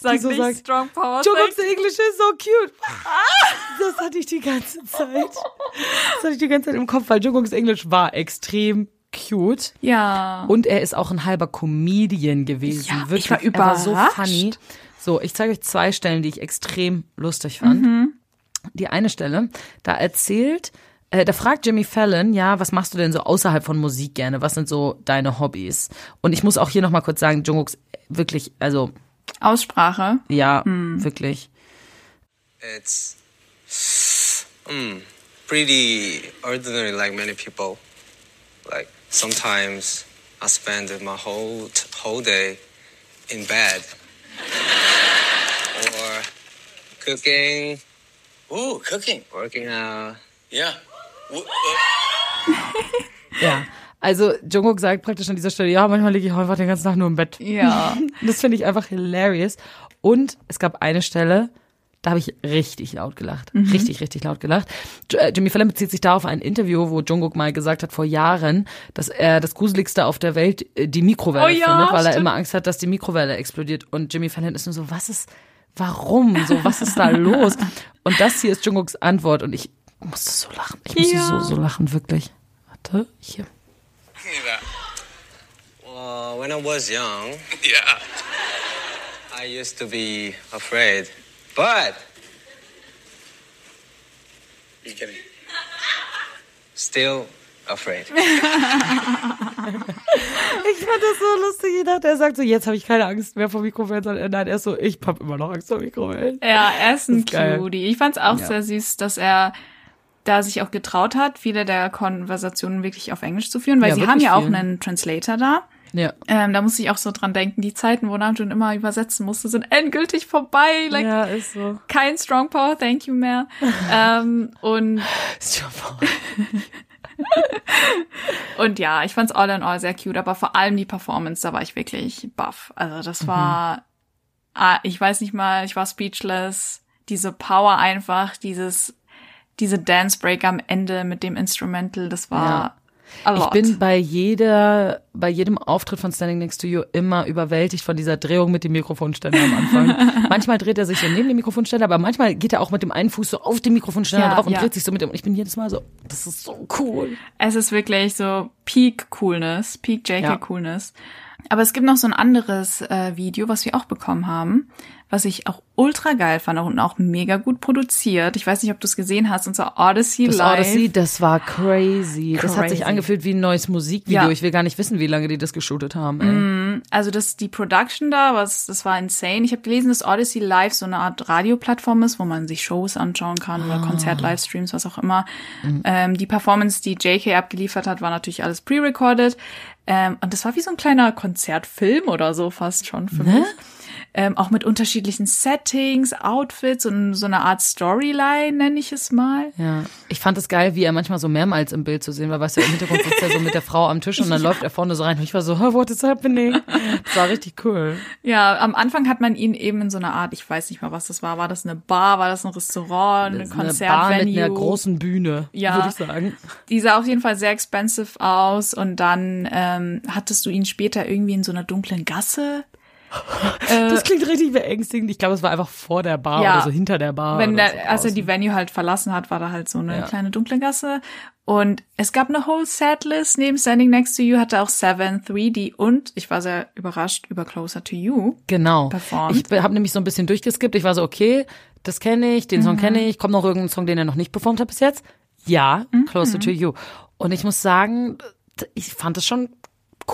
Sag so nicht sagt, Strong Power. Jungkook's Thing. English is so cute. Das hatte ich die ganze Zeit. Das hatte ich die ganze Zeit im Kopf, weil Jungkook's Englisch war extrem cute. Ja. Und er ist auch ein halber Comedian gewesen. Ja, ich Wirklich. war Er war so überrascht. funny. So, ich zeige euch zwei Stellen, die ich extrem lustig fand. Mhm. Die eine Stelle, da erzählt, äh, da fragt Jimmy Fallon, ja, was machst du denn so außerhalb von Musik gerne? Was sind so deine Hobbys? Und ich muss auch hier nochmal kurz sagen, Jungkooks wirklich, also, Aussprache. ja, Hm. wirklich. It's mm, pretty ordinary, like many people. Like sometimes I spend my whole t- whole day in bed or cooking, Ooh, cooking. working out. Yeah. Uh, Ja. Also Jungkook sagt praktisch an dieser Stelle, ja, manchmal liege ich einfach den ganzen Tag nur im Bett. Ja. Das finde ich einfach hilarious. Und es gab eine Stelle, da habe ich richtig laut gelacht. Richtig, richtig laut gelacht. Äh, Jimmy Fallon bezieht sich da auf ein Interview, wo Jungkook mal gesagt hat vor Jahren, dass er das Gruseligste auf der Welt äh, die Mikrowelle Oh ja, findet, weil er stimmt. immer Angst hat, dass die Mikrowelle explodiert. Und Jimmy Fallon ist nur so, was ist, warum? So, was ist da los? Und das hier ist Jungkooks Antwort und ich musste so lachen. Ich musste Ja. so, so lachen, wirklich. Warte, hier. Yeah. Well, when I was young, Yeah. I used to be afraid, but You kidding? still afraid. Ich fand das so lustig. Ich dachte, er sagt so, jetzt habe ich keine Angst mehr vor Mikrowellen, sondern nein, er ist so, ich hab immer noch Angst vor Mikrowellen. Ja, er ist ein ist. Cutie. Ich fand's auch Ja. sehr süß, dass er da sich auch getraut hat, viele der Konversationen wirklich auf Englisch zu führen, weil Ja, sie haben ja auch viel. einen Translator da. Ja. Ähm, da muss ich auch so dran denken, die Zeiten, wo Namjoon immer übersetzen musste, sind endgültig vorbei. Like, ja, ist so. kein Strong Power, thank you mehr. ähm, und, schon voll. und ja, ich fand's all in all sehr cute, aber vor allem die Performance, da war ich wirklich baff. Also das war, ah, ich weiß nicht mal, ich war speechless. Diese Power einfach, dieses, diese Dance Break am Ende mit dem Instrumental, das war a Ich bin bei jeder, bei jedem Auftritt von Standing Next to You immer überwältigt von dieser Drehung mit dem Mikrofonständer am Anfang. manchmal dreht er sich so neben dem Mikrofonständer, aber manchmal geht er auch mit dem einen Fuß so auf den Mikrofonständer Ja, drauf und ja. dreht sich so mit dem. Ich bin jedes Mal so, das ist so cool. Es ist wirklich so Peak Coolness, Peak JK Ja. Coolness. Aber es gibt noch so ein anderes äh, Video, was wir auch bekommen haben, was ich auch ultra geil fand und auch mega gut produziert. Ich weiß nicht, ob du es gesehen hast, unser Odyssey Das Live. Odyssey, das war crazy. Das hat sich Crazy. angefühlt wie ein neues Musikvideo. Ja. Ich will gar nicht wissen, wie lange die das geshootet haben. Ey. Also das die Production da, was das war insane. Ich habe gelesen, dass Odyssey Live so eine Art Radioplattform ist, wo man sich Shows anschauen kann oder Konzert-Livestreams, was auch immer. Ähm, die Performance, die JK abgeliefert hat, war natürlich alles pre-recorded. Ähm, und das war wie so ein kleiner Konzertfilm oder so fast schon für mich. Ähm, auch mit unterschiedlichen Settings, Outfits und so eine Art Storyline, nenne ich es mal. Ja. Ich fand es geil, wie er manchmal so mehrmals im Bild zu sehen war. Weißt du, im Hintergrund sitzt er so mit der Frau am Tisch und dann läuft er vorne so rein. Und ich war so, "Huh, what is happening? Das war richtig cool. Ja, am Anfang hat man ihn eben in so einer Art, ich weiß nicht mal, was das war. War das eine Bar, war das ein Restaurant, ein Eine Bar mit einer großen Bühne, Ja. würde ich sagen. Die sah auf jeden Fall sehr expensive aus und dann ähm, hattest du ihn später irgendwie in so einer dunklen Gasse. Das klingt richtig beängstigend. Ich glaube, es war einfach vor der Bar Ja. oder so hinter der Bar. Wenn der, so als er die Venue halt verlassen hat, war da halt so eine Ja. kleine dunkle Gasse. Und es gab eine whole Setlist. Neben Standing Next to You hatte auch Seven, 3D und ich war sehr überrascht über Closer to You. Genau. performt. Ich habe nämlich so ein bisschen durchgeskippt. Ich war so, okay, das kenne ich, den Song Mhm. kenne ich. Kommt noch irgendein Song, den er noch nicht performt hat bis jetzt? Ja, Mhm. Closer to You. Und ich muss sagen, ich fand es schon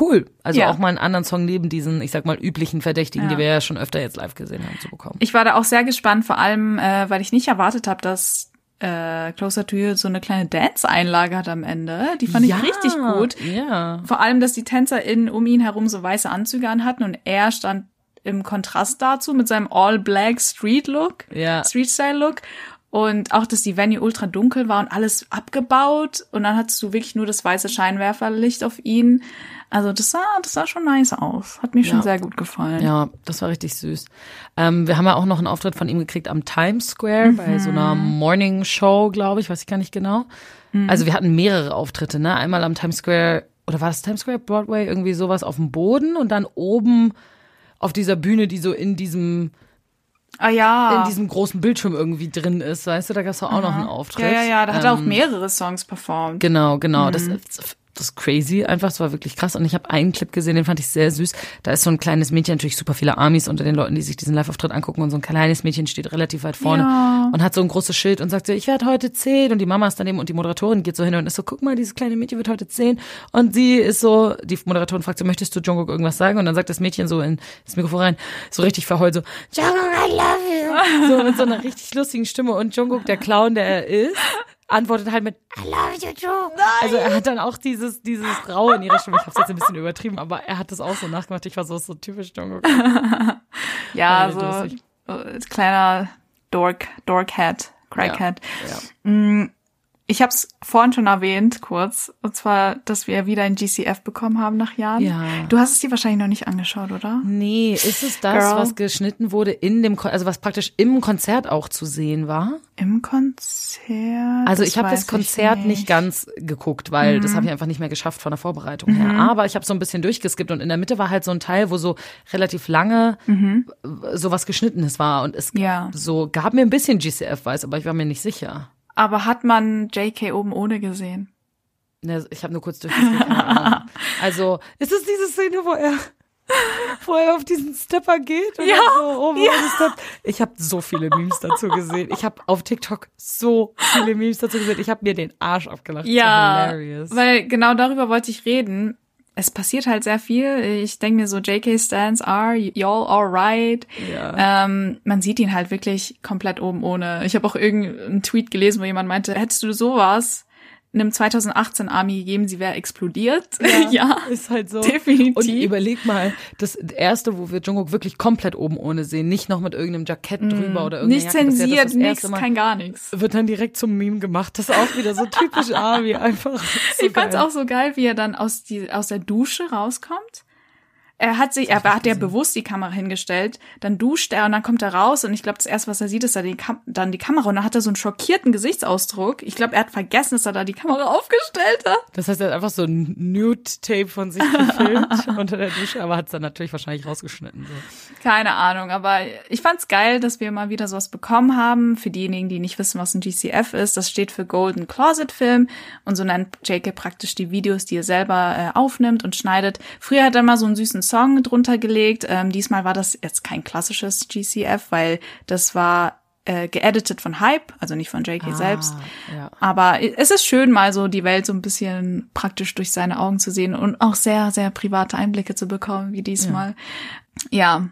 cool. Also Ja. auch mal einen anderen Song neben diesen, ich sag mal, üblichen Verdächtigen, Ja. die wir ja schon öfter jetzt live gesehen haben, zu bekommen. Ich war da auch sehr gespannt, vor allem, äh, weil ich nicht erwartet habe, dass äh, Closer to You so eine kleine Dance-Einlage hat am Ende. Die fand ja, ich richtig gut. Ja. Vor allem, dass die TänzerInnen um ihn herum so weiße Anzüge anhatten und er stand im Kontrast dazu mit seinem All-Black Street-Look, Ja. Street-Style-Look. Und auch, dass die Venue ultra dunkel war und alles abgebaut. Und dann hattest du wirklich nur das weiße Scheinwerferlicht auf ihn. Also das sah, das sah schon nice aus. Hat mir schon Ja. sehr gut gefallen. Ja, das war richtig süß. Ähm, wir haben ja auch noch einen Auftritt von ihm gekriegt am Times Square bei so einer Morning Show, glaube ich, weiß ich gar nicht genau. Also wir hatten mehrere Auftritte, ne? Einmal am Times Square, oder war das Times Square, Broadway, irgendwie sowas auf dem Boden und dann oben auf dieser Bühne, die so in diesem, Ah ja. in diesem großen Bildschirm irgendwie drin ist, weißt du, da gab es auch noch einen Auftritt. Ja, ja, ja, da hat er auch Ähm, mehrere Songs performt. Genau, genau. Das, das ist crazy einfach. Das war wirklich krass. Und ich habe einen Clip gesehen, den fand ich sehr süß. Da ist so ein kleines Mädchen, natürlich super viele Amis unter den Leuten, die sich diesen Live-Auftritt angucken. Und so ein kleines Mädchen steht relativ weit vorne Ja. und hat so ein großes Schild und sagt so, ich werde heute zehn. Und die Mama ist daneben und die Moderatorin geht so hin und ist so, guck mal, dieses kleine Mädchen wird heute zehn. Und sie ist so, die Moderatorin fragt so, möchtest du Jungkook irgendwas sagen? Und dann sagt das Mädchen so in das Mikrofon rein, so richtig verheult so, Jungkook, I love you. So mit so einer richtig lustigen Stimme. Und Jungkook, der Clown, der er ist, antwortet halt mit I love you too. Also er hat dann auch dieses, dieses Raue in ihrer Stimme. Ich hab's jetzt ein bisschen übertrieben, aber er hat das auch so nachgemacht. Ich war so, so typisch Jungkook. Ja, so lustig. äh, kleiner Dork, Dorkhead, Crackhead. Ja. Ich habe es vorhin schon erwähnt, kurz, und zwar, dass wir wieder ein GCF bekommen haben nach Jahren. Ja. Du hast es dir wahrscheinlich noch nicht angeschaut, oder? Nee, ist es das, Girl. was geschnitten wurde in dem, also was praktisch im Konzert auch zu sehen war? Im Konzert? Also ich habe das Konzert nicht. nicht Mhm. ganz geguckt, weil das habe ich einfach nicht mehr geschafft von der Vorbereitung her. Aber ich habe so ein bisschen durchgeskippt und in der Mitte war halt so ein Teil, wo so relativ lange sowas geschnittenes war und es Mhm. Ja. so gab mir ein bisschen GCF-Weiß, aber ich war mir nicht sicher. Aber hat man JK oben ohne gesehen? Ne, Ich habe nur kurz Ahnung. also ist es diese Szene, wo er wo er auf diesen Stepper geht und Ja, so oben ohne Step. Ich habe so viele Memes dazu gesehen. Ich habe auf TikTok so viele Memes dazu gesehen. Ich habe mir den Arsch abgelacht. Ja, weil genau darüber wollte ich reden. Es passiert halt sehr viel. Ich denke mir so, JK stands are y'all alright. Ja. Ähm, man sieht ihn halt wirklich komplett oben ohne. Ich habe auch irgendeinen Tweet gelesen, wo jemand meinte, hättest du sowas einem 2018 Army gegeben, sie wäre explodiert. Ja, Ist halt so. definitiv. Und überleg mal, das erste, wo wir Jungkook wirklich komplett oben ohne sehen, nicht noch mit irgendeinem Jackett drüber oder Mm. nicht Jacke, ja zensiert, das nichts, kein gar nichts. Wird dann direkt zum Meme gemacht. Das ist auch wieder so typisch Army einfach. So Ich fand's geil. auch so geil, wie er dann aus, die, aus der Dusche rauskommt. Er hat sich, er hat ja bewusst die Kamera hingestellt, dann duscht er und dann kommt er raus und ich glaube, das erste, was er sieht, ist er die dann die Kamera und dann hat er so einen schockierten Gesichtsausdruck. Ich glaube, er hat vergessen, dass er da die Kamera aufgestellt hat. Das heißt, er hat einfach so ein Nude-Tape von sich gefilmt unter der Dusche, aber hat es dann natürlich wahrscheinlich rausgeschnitten. So. Keine Ahnung, aber ich fand's geil, dass wir mal wieder sowas bekommen haben. Für diejenigen, die nicht wissen, was ein GCF ist, das steht für Golden Closet Film und so nennt JK praktisch die Videos, die er selber äh, aufnimmt und schneidet. Früher hat er mal so einen süßen Song drunter gelegt. Ähm, diesmal war das jetzt kein klassisches GCF, weil das war äh, geeditet von Hype, also nicht von JK selbst. ja. Aber es ist schön, mal so die Welt so ein bisschen praktisch durch seine Augen zu sehen und auch sehr, sehr private Einblicke zu bekommen, wie diesmal. Ja.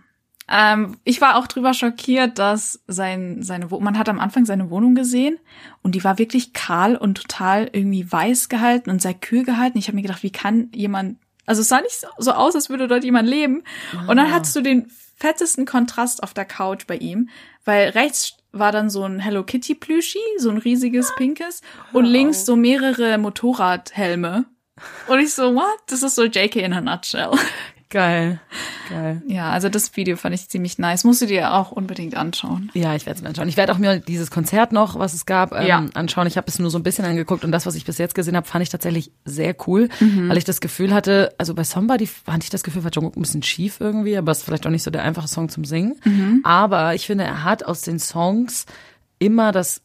Ähm, ich war auch drüber schockiert, dass sein, seine, Wo man hat am Anfang seine Wohnung gesehen und die war wirklich kahl und total irgendwie weiß gehalten und sehr kühl gehalten. Ich habe mir gedacht, wie kann jemand, also es sah nicht so, aus, als würde dort jemand leben. Und dann hattest du den fettesten Kontrast auf der Couch bei ihm, weil rechts war dann so ein Hello Kitty Plüschi, so ein riesiges pinkes und links so mehrere Motorradhelme. Und ich so, what? Das ist so JK in a nutshell. Geil. Geil. Ja, also das Video fand ich ziemlich nice. Musst du dir auch unbedingt anschauen. Ja, ich werde es mir anschauen. Ich werde auch mir dieses Konzert noch, was es gab, ähm, Ja. anschauen. Ich habe es nur so ein bisschen angeguckt und das, was ich bis jetzt gesehen habe, fand ich tatsächlich sehr cool, Mhm. weil ich das Gefühl hatte, also bei Somebody fand ich das Gefühl, war Jungkook ein bisschen schief irgendwie, aber es ist vielleicht auch nicht so der einfache Song zum Singen. Mhm. Aber ich finde, er hat aus den Songs immer das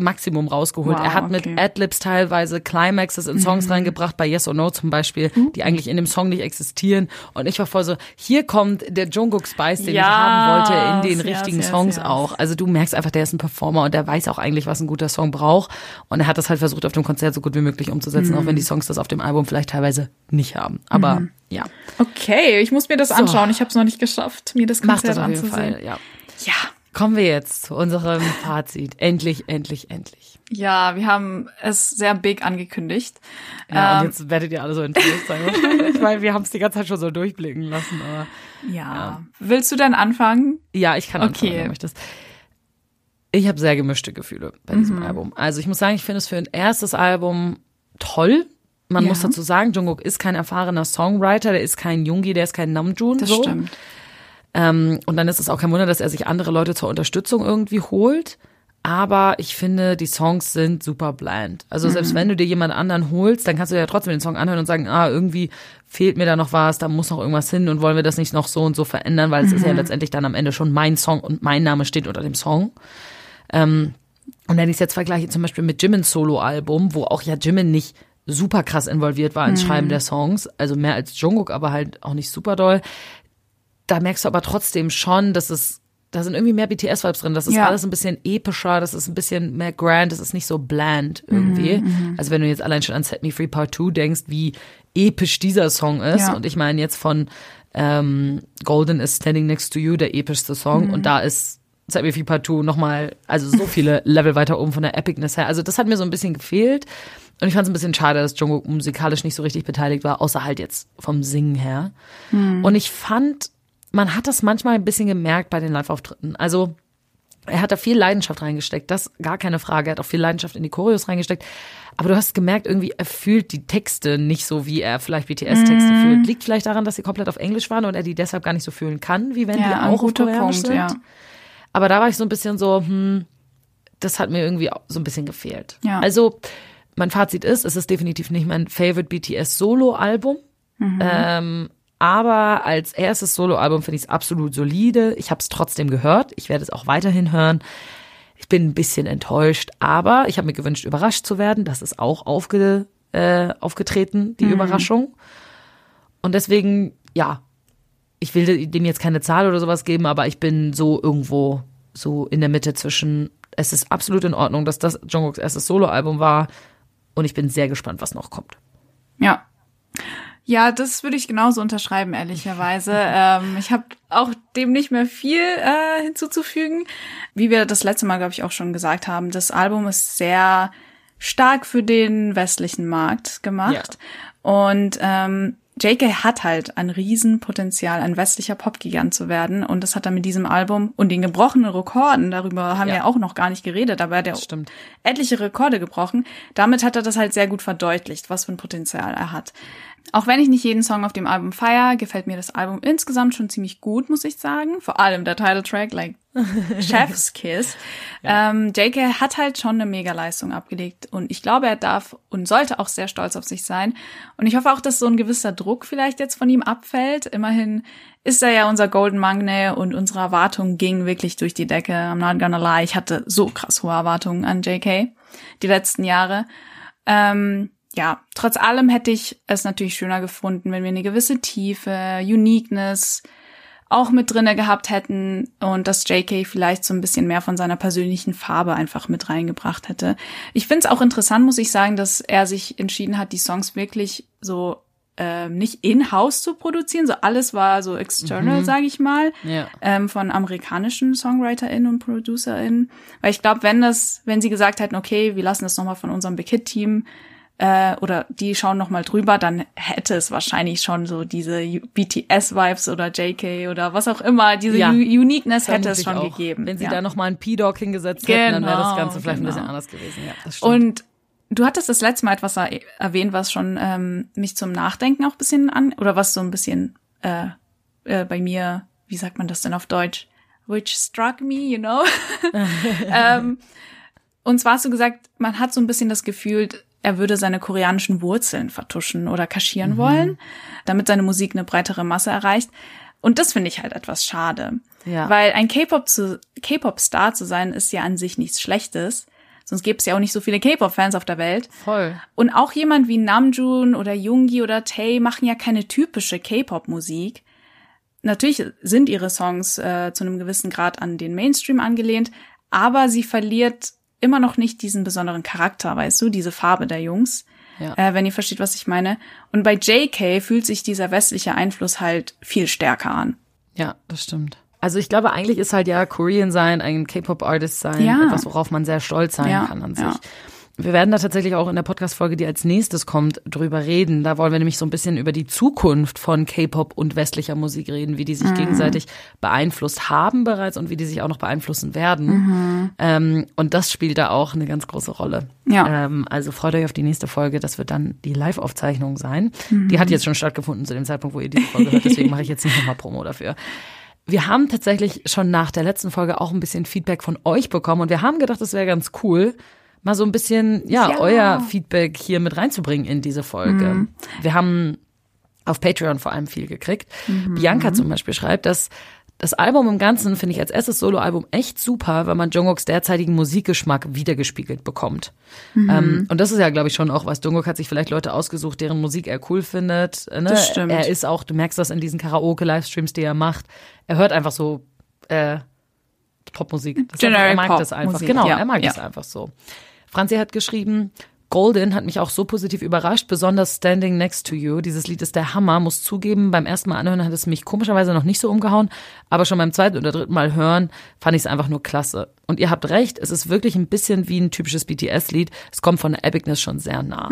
Maximum rausgeholt. Wow, er hat okay. Mhm. mit Adlibs teilweise Climaxes in Songs reingebracht, bei Yes or No zum Beispiel, die eigentlich in dem Song nicht existieren. Und ich war voll so, hier kommt der Jungkook Spice, den ich Yes, haben wollte, in den yes, richtigen yes, Songs yes. auch. Also du merkst einfach, der ist ein Performer und der weiß auch eigentlich, was ein guter Song braucht. Und er hat das halt versucht, auf dem Konzert so gut wie möglich umzusetzen, auch wenn Mhm. die Songs das auf dem Album vielleicht teilweise nicht haben. Aber ja, Okay, ich muss mir das anschauen. Ich habe es noch nicht geschafft, mir das mach Konzert das auf jeden anzusehen. Fall. Ja. Ja. Kommen wir jetzt zu unserem Fazit. Endlich, endlich, endlich. Ja, wir haben es sehr big angekündigt. Ja, und Ähm, jetzt werdet ihr alle so enttäuscht sein, wahrscheinlich, weil wir haben es die ganze Zeit schon so durchblicken lassen. Aber ja. Willst du denn anfangen? ja, ich kann anfangen, Okay. wenn du möchtest. Ich habe sehr gemischte Gefühle bei Mhm. diesem Album. Also ich muss sagen, ich finde es für ein erstes Album toll. Man Ja. muss dazu sagen, Jungkook ist kein erfahrener Songwriter, der ist kein Jungi, der ist kein Namjoon. Das so. stimmt. Ähm, und dann ist es auch kein Wunder, dass er sich andere Leute zur Unterstützung irgendwie holt. Aber ich finde, die Songs sind super bland. Also Mhm. selbst wenn du dir jemand anderen holst, dann kannst du ja trotzdem den Song anhören und sagen, ah, irgendwie fehlt mir da noch was, da muss noch irgendwas hin und wollen wir das nicht noch so und so verändern, weil es Mhm. ist ja letztendlich dann am Ende schon mein Song und mein Name steht unter dem Song. Ähm, und wenn ich es jetzt vergleiche zum Beispiel mit Jimin's Solo-Album, wo auch ja Jimin nicht super krass involviert war ins Schreiben der Songs, also mehr als Jungkook, aber halt auch nicht super doll, da merkst du aber trotzdem schon, dass es, da sind irgendwie mehr BTS-Vibes drin. Das ist Ja. alles ein bisschen epischer, das ist ein bisschen mehr grand, das ist nicht so bland irgendwie. also wenn du jetzt allein schon an Set Me Free Part 2 denkst, wie episch dieser Song ist. Ja. Und ich meine jetzt von ähm, Golden is Standing Next to You, der epischste Song. Und da ist Set Me Free Part 2 nochmal, also so viele Level weiter oben von der Epicness her. Also das hat mir so ein bisschen gefehlt. Und ich fand es ein bisschen schade, dass Jungkook musikalisch nicht so richtig beteiligt war, außer halt jetzt vom Singen her. Und ich fand, man hat das manchmal ein bisschen gemerkt bei den Live-Auftritten. Also er hat da viel Leidenschaft reingesteckt, das gar keine Frage. Er hat auch viel Leidenschaft in die Choreos reingesteckt. Aber du hast gemerkt, irgendwie, er fühlt die Texte nicht so, wie er vielleicht BTS-Texte Mhm. fühlt. Liegt vielleicht daran, dass sie komplett auf Englisch waren und er die deshalb gar nicht so fühlen kann, wie wenn die Ja, ein auch auf Koreanisch Punkt, sind. ja. Aber da war ich so ein bisschen so, hm, das hat mir irgendwie so ein bisschen gefehlt. Ja. Also, mein Fazit ist, es ist definitiv nicht mein Favorite BTS Solo-Album. Ähm, aber als erstes Soloalbum finde ich es absolut solide. Ich habe es trotzdem gehört. Ich werde es auch weiterhin hören. Ich bin ein bisschen enttäuscht, aber ich habe mir gewünscht, überrascht zu werden. Das ist auch aufge, äh, aufgetreten, die Überraschung. Und deswegen, ja, ich will dem jetzt keine Zahl oder sowas geben, aber ich bin so irgendwo so in der Mitte zwischen, es ist absolut in Ordnung, dass das Jungkooks erstes Soloalbum war und ich bin sehr gespannt, was noch kommt. Ja. Ja, das würde ich genauso unterschreiben, ehrlicherweise. ähm, ich habe auch dem nicht mehr viel äh, hinzuzufügen. Wie wir das letzte Mal, glaube ich, auch schon gesagt haben, das Album ist sehr stark für den westlichen Markt gemacht. Und ähm, JK hat halt ein Riesenpotenzial, ein westlicher Popgigant zu werden. Und das hat er mit diesem Album und den gebrochenen Rekorden, darüber haben Ja. wir auch noch gar nicht geredet, aber der Stimmt. etliche Rekorde gebrochen. Damit hat er das halt sehr gut verdeutlicht, was für ein Potenzial er hat. Auch wenn ich nicht jeden Song auf dem Album feier, gefällt mir das Album insgesamt schon ziemlich gut, muss ich sagen. Vor allem der Titeltrack, like Chef's Kiss. Ähm, JK hat halt schon eine Mega-Leistung abgelegt und ich glaube, er darf und sollte auch sehr stolz auf sich sein. Und ich hoffe auch, dass so ein gewisser Druck vielleicht jetzt von ihm abfällt. Immerhin ist er ja unser Golden Magne und unsere Erwartungen gingen wirklich durch die Decke. I'm not gonna lie, ich hatte so krass hohe Erwartungen an JK die letzten Jahre. Ähm, ja, trotz allem hätte ich es natürlich schöner gefunden, wenn wir eine gewisse Tiefe, Uniqueness auch mit drinne gehabt hätten und dass JK vielleicht so ein bisschen mehr von seiner persönlichen Farbe einfach mit reingebracht hätte. Ich finde es auch interessant, muss ich sagen, dass er sich entschieden hat, die Songs wirklich so ähm, nicht in-house zu produzieren, so alles war so external, sage ich mal, Ja. ähm, von amerikanischen SongwriterInnen und ProducerInnen. Weil ich glaube, wenn das, wenn sie gesagt hätten, okay, wir lassen das nochmal von unserem Big Hit Team äh, oder die schauen nochmal drüber, dann hätte es wahrscheinlich schon so diese BTS-Vibes oder JK oder was auch immer, diese Ja. Uniqueness hätte es schon auch. gegeben. Wenn sie ja. da noch mal einen P-Dog hingesetzt hätten, dann wäre das Genau, Ganze vielleicht ein bisschen genau. anders gewesen. Ja, das stimmt. Und du hattest das letzte Mal etwas er erwähnt, was schon ähm, mich zum Nachdenken auch ein bisschen an, oder was so ein bisschen äh, äh, bei mir, wie sagt man das denn auf Deutsch? Which struck me, you know? ähm, und zwar hast du gesagt, man hat so ein bisschen das Gefühl, er würde seine koreanischen Wurzeln vertuschen oder kaschieren wollen, damit seine Musik eine breitere Masse erreicht. Und das finde ich halt etwas schade. Ja. Weil ein K-Pop zu, K-Pop-Star zu sein, ist ja an sich nichts Schlechtes. Sonst gäbe es ja auch nicht so viele K-Pop-Fans auf der Welt. Voll. Und auch jemand wie Namjoon oder Yoongi oder Tae machen ja keine typische K-Pop-Musik. Natürlich sind ihre Songs äh, zu einem gewissen Grad an den Mainstream angelehnt, aber sie verliert immer noch nicht diesen besonderen Charakter, weißt du, diese Farbe der Jungs. Ja. Äh, wenn ihr versteht, was ich meine. Und bei JK fühlt sich dieser westliche Einfluss halt viel stärker an. Ja, das stimmt. Also ich glaube, eigentlich ist halt ja Korean sein, ein K-Pop-Artist sein, Ja. etwas, worauf man sehr stolz sein Ja, kann an sich. Wir werden da tatsächlich auch in der Podcast-Folge, die als nächstes kommt, drüber reden. Da wollen wir nämlich so ein bisschen über die Zukunft von K-Pop und westlicher Musik reden, wie die Mhm. sich gegenseitig beeinflusst haben bereits und wie die sich auch noch beeinflussen werden. Mhm. Ähm, und das spielt da auch eine ganz große Rolle. Ja. Ähm, also freut euch auf die nächste Folge. Das wird dann die Live-Aufzeichnung sein. Mhm. Die hat jetzt schon stattgefunden zu dem Zeitpunkt, wo ihr diese Folge hört. Deswegen mache ich jetzt nicht nochmal Promo dafür. Wir haben tatsächlich schon nach der letzten Folge auch ein bisschen Feedback von euch bekommen und wir haben gedacht, es wäre ganz cool, mal so ein bisschen, ja, Ja. euer Feedback hier mit reinzubringen in diese Folge. Wir haben auf Patreon vor allem viel gekriegt. Bianca zum Beispiel schreibt, dass das Album im Ganzen finde ich als erstes Soloalbum echt super, weil man Jungkooks derzeitigen Musikgeschmack wiedergespiegelt bekommt. Ähm, und das ist ja, glaube ich, schon auch was. Jungkook hat sich vielleicht Leute ausgesucht, deren Musik er cool findet. Ne? Das stimmt. Er ist auch, du merkst das in diesen Karaoke-Livestreams, die er macht. Er hört einfach so äh, Popmusik. Das einfach, er mag das einfach. Popmusik, Genau, ja, er mag ja. es einfach so. Franzi hat geschrieben, Golden hat mich auch so positiv überrascht, besonders Standing Next to You. Dieses Lied ist der Hammer, muss zugeben, beim ersten Mal anhören hat es mich komischerweise noch nicht so umgehauen, aber schon beim zweiten oder dritten Mal hören fand ich es einfach nur klasse. Und ihr habt recht, es ist wirklich ein bisschen wie ein typisches BTS-Lied. Es kommt von der Epicness schon sehr nah.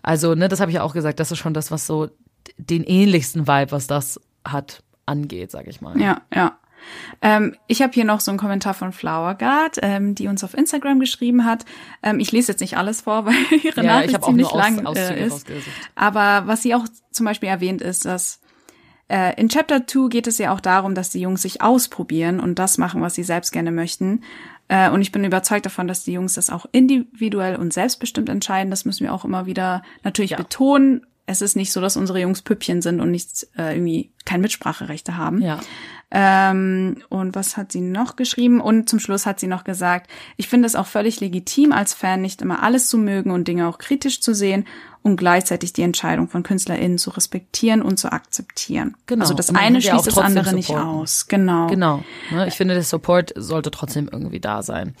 Also, ne, das habe ich ja auch gesagt, das ist schon das, was so den ähnlichsten Vibe, was das hat, angeht, sag ich mal. Ja, ja. Ähm, ich habe hier noch so einen Kommentar von Flower Guard, ähm, die uns auf Instagram geschrieben hat. Ähm, ich lese jetzt nicht alles vor, weil ihre Ja, Nachricht ich habe auch ziemlich Aus, lang Auszüge äh, ist. Aber was sie auch zum Beispiel erwähnt ist, dass äh, in Chapter 2 geht es ja auch darum, dass die Jungs sich ausprobieren und das machen, was sie selbst gerne möchten. Äh, und ich bin überzeugt davon, dass die Jungs das auch individuell und selbstbestimmt entscheiden. Das müssen wir auch immer wieder natürlich betonen. Es ist nicht so, dass unsere Jungs Püppchen sind und nicht äh, irgendwie kein Mitspracherechte haben. Ja. Ähm, und was hat sie noch geschrieben? Und zum Schluss hat sie noch gesagt, ich finde es auch völlig legitim als Fan, nicht immer alles zu mögen und Dinge auch kritisch zu sehen und gleichzeitig die Entscheidung von KünstlerInnen zu respektieren und zu akzeptieren. Genau. Also das Und eine schließt das andere nicht supporten. aus. Genau. Genau. Ne, ich finde, der Support sollte trotzdem irgendwie da sein.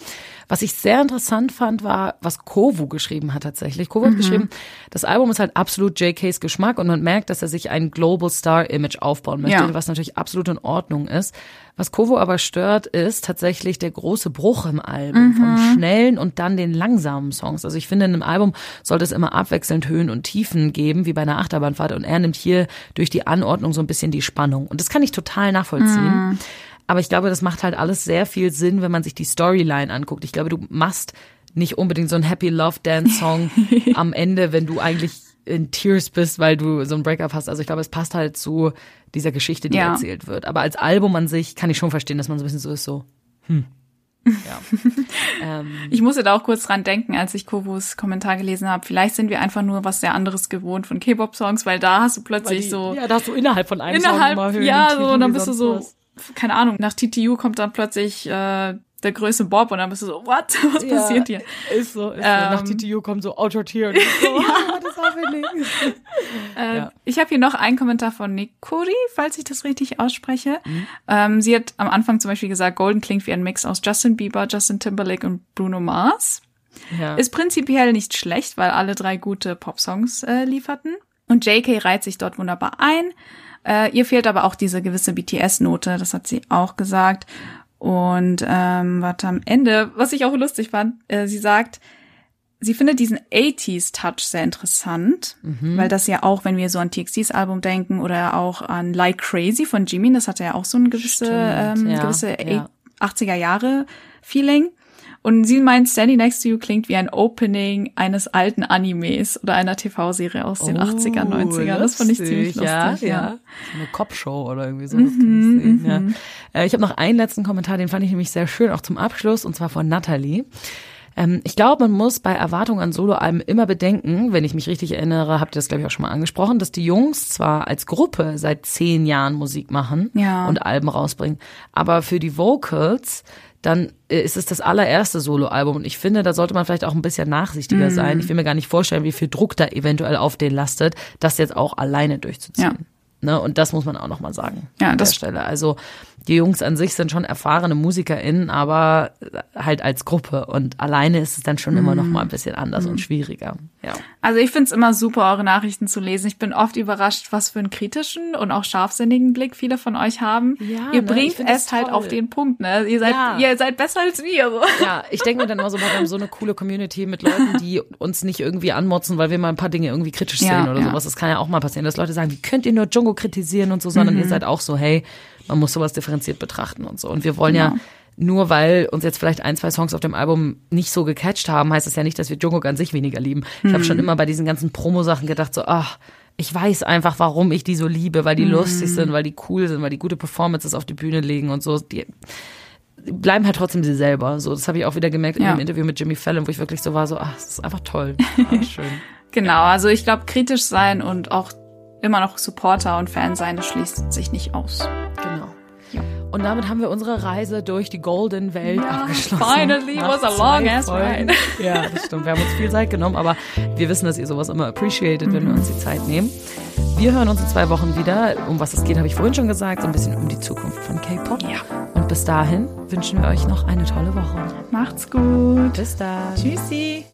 Was ich sehr interessant fand, war, was Kovu geschrieben hat tatsächlich. Kovu Mhm. hat geschrieben, das Album ist halt absolut JKs Geschmack und man merkt, dass er sich ein Global Star Image aufbauen möchte, Ja. was natürlich absolut in Ordnung ist. Was Kovo aber stört, ist tatsächlich der große Bruch im Album Mhm. vom schnellen und dann den langsamen Songs. Also ich finde, in einem Album sollte es immer abwechselnd Höhen und Tiefen geben, wie bei einer Achterbahnfahrt. Und er nimmt hier durch die Anordnung so ein bisschen die Spannung. Und das kann ich total nachvollziehen. Aber ich glaube, das macht halt alles sehr viel Sinn, wenn man sich die Storyline anguckt. Ich glaube, du machst nicht unbedingt so einen Happy Love Dance Song am Ende, wenn du eigentlich in Tears bist, weil du so ein Breakup hast. Also ich glaube, es passt halt zu dieser Geschichte, die Ja. erzählt wird. Aber als Album an sich kann ich schon verstehen, dass man so ein bisschen so ist, so, hm. Ja. ähm, Ich musste da auch kurz dran denken, als ich Kovos Kommentar gelesen habe. Vielleicht sind wir einfach nur was sehr anderes gewohnt von K-Pop-Songs, weil da hast du plötzlich so ja, da hast du innerhalb von einem innerhalb, Song immer Höhen ja, so, und dann bist du so, was. keine Ahnung, nach TTU kommt dann plötzlich äh, der Größe Bob und dann bist du so, what? Was passiert hier? Ist so, ist so. Ähm, Nach TTU kommt so Autotier und ich so, oh, das happening. Äh, Ja. Ich habe hier noch einen Kommentar von Nikuri, falls ich das richtig ausspreche. Mhm. Ähm, sie hat am Anfang zum Beispiel gesagt, Golden klingt wie ein Mix aus Justin Bieber, Justin Timberlake und Bruno Mars. Ja. Ist prinzipiell nicht schlecht, weil alle drei gute Popsongs äh, lieferten. Und JK reiht sich dort wunderbar ein. Äh, ihr fehlt aber auch diese gewisse BTS-Note, das hat sie auch gesagt. Und ähm, warte, am Ende, was ich auch lustig fand, äh, sie sagt, sie findet diesen 80s-Touch sehr interessant, weil das ja auch, wenn wir so an TXTs Album denken oder auch an Like Crazy von Jimin, das hatte ja auch so ein gewisse, Stimmt, ähm, ja, gewisse ja. 80er Jahre Feeling. Und sie meint, Standing Next to You klingt wie ein Opening eines alten Animes oder einer TV-Serie aus den 80er, 90er. Das fand ich ziemlich lustig. Oh, Ja, ja. ja. So eine Cop-Show oder irgendwie sowas kann ich sehen. Ja. Äh, Ich habe noch einen letzten Kommentar, den fand ich nämlich sehr schön, auch zum Abschluss, und zwar von Natalie. Ähm, ich glaube, man muss bei Erwartungen an Soloalben immer bedenken, wenn ich mich richtig erinnere, habt ihr das glaube ich auch schon mal angesprochen, dass die Jungs zwar als Gruppe seit zehn Jahren Musik machen Ja. und Alben rausbringen, aber für die Vocals dann äh, ist es das allererste Soloalbum und ich finde, da sollte man vielleicht auch ein bisschen nachsichtiger Mhm. sein. Ich will mir gar nicht vorstellen, wie viel Druck da eventuell auf den lastet, das jetzt auch alleine durchzuziehen. Ja. Ne? Und das muss man auch nochmal sagen Ja, an der das- Stelle. Also die Jungs an sich sind schon erfahrene MusikerInnen, aber halt als Gruppe. Und alleine ist es dann schon immer noch mal ein bisschen anders und schwieriger. Ja. Also ich find's immer super, eure Nachrichten zu lesen. Ich bin oft überrascht, was für einen kritischen und auch scharfsinnigen Blick viele von euch haben. Ja, ihr ne, bringt es halt auf den Punkt, ne? Ihr seid, Ja. ihr seid besser als wir. So. Ja, ich denke mir dann immer so, wir haben so eine coole Community mit Leuten, die uns nicht irgendwie anmotzen, weil wir mal ein paar Dinge irgendwie kritisch Ja, sehen oder ja. sowas. Das kann ja auch mal passieren, dass Leute sagen, wie könnt ihr nur Django kritisieren und so, sondern ihr seid auch so, hey, man muss sowas differenziert betrachten und so. Und wir wollen ja Genau. nur weil uns jetzt vielleicht ein, zwei Songs auf dem Album nicht so gecatcht haben, heißt das ja nicht, dass wir Jungkook an sich weniger lieben. Ich habe schon immer bei diesen ganzen Promo-Sachen gedacht, so, ach, ich weiß einfach, warum ich die so liebe, weil die lustig sind, weil die cool sind, weil die gute Performances auf die Bühne legen und so. Die bleiben halt trotzdem sie selber. So, das habe ich auch wieder gemerkt in Ja. dem Interview mit Jimmy Fallon, wo ich wirklich so war, so, ach, das ist einfach toll. Ach, schön. Genau, also ich glaube, kritisch sein und auch immer noch Supporter und Fan sein, das schließt sich nicht aus. Genau. Und damit haben wir unsere Reise durch die Golden Welt Ja, abgeschlossen. finally, Nach was a long ass ride. Ja, das stimmt. Wir haben uns viel Zeit genommen, aber wir wissen, dass ihr sowas immer appreciated, wenn wir uns die Zeit nehmen. Wir hören uns in zwei Wochen wieder. Um was es geht, habe ich vorhin schon gesagt. So ein bisschen um die Zukunft von K-Pop. Ja. Und bis dahin wünschen wir euch noch eine tolle Woche. Macht's gut. Bis dann. Tschüssi.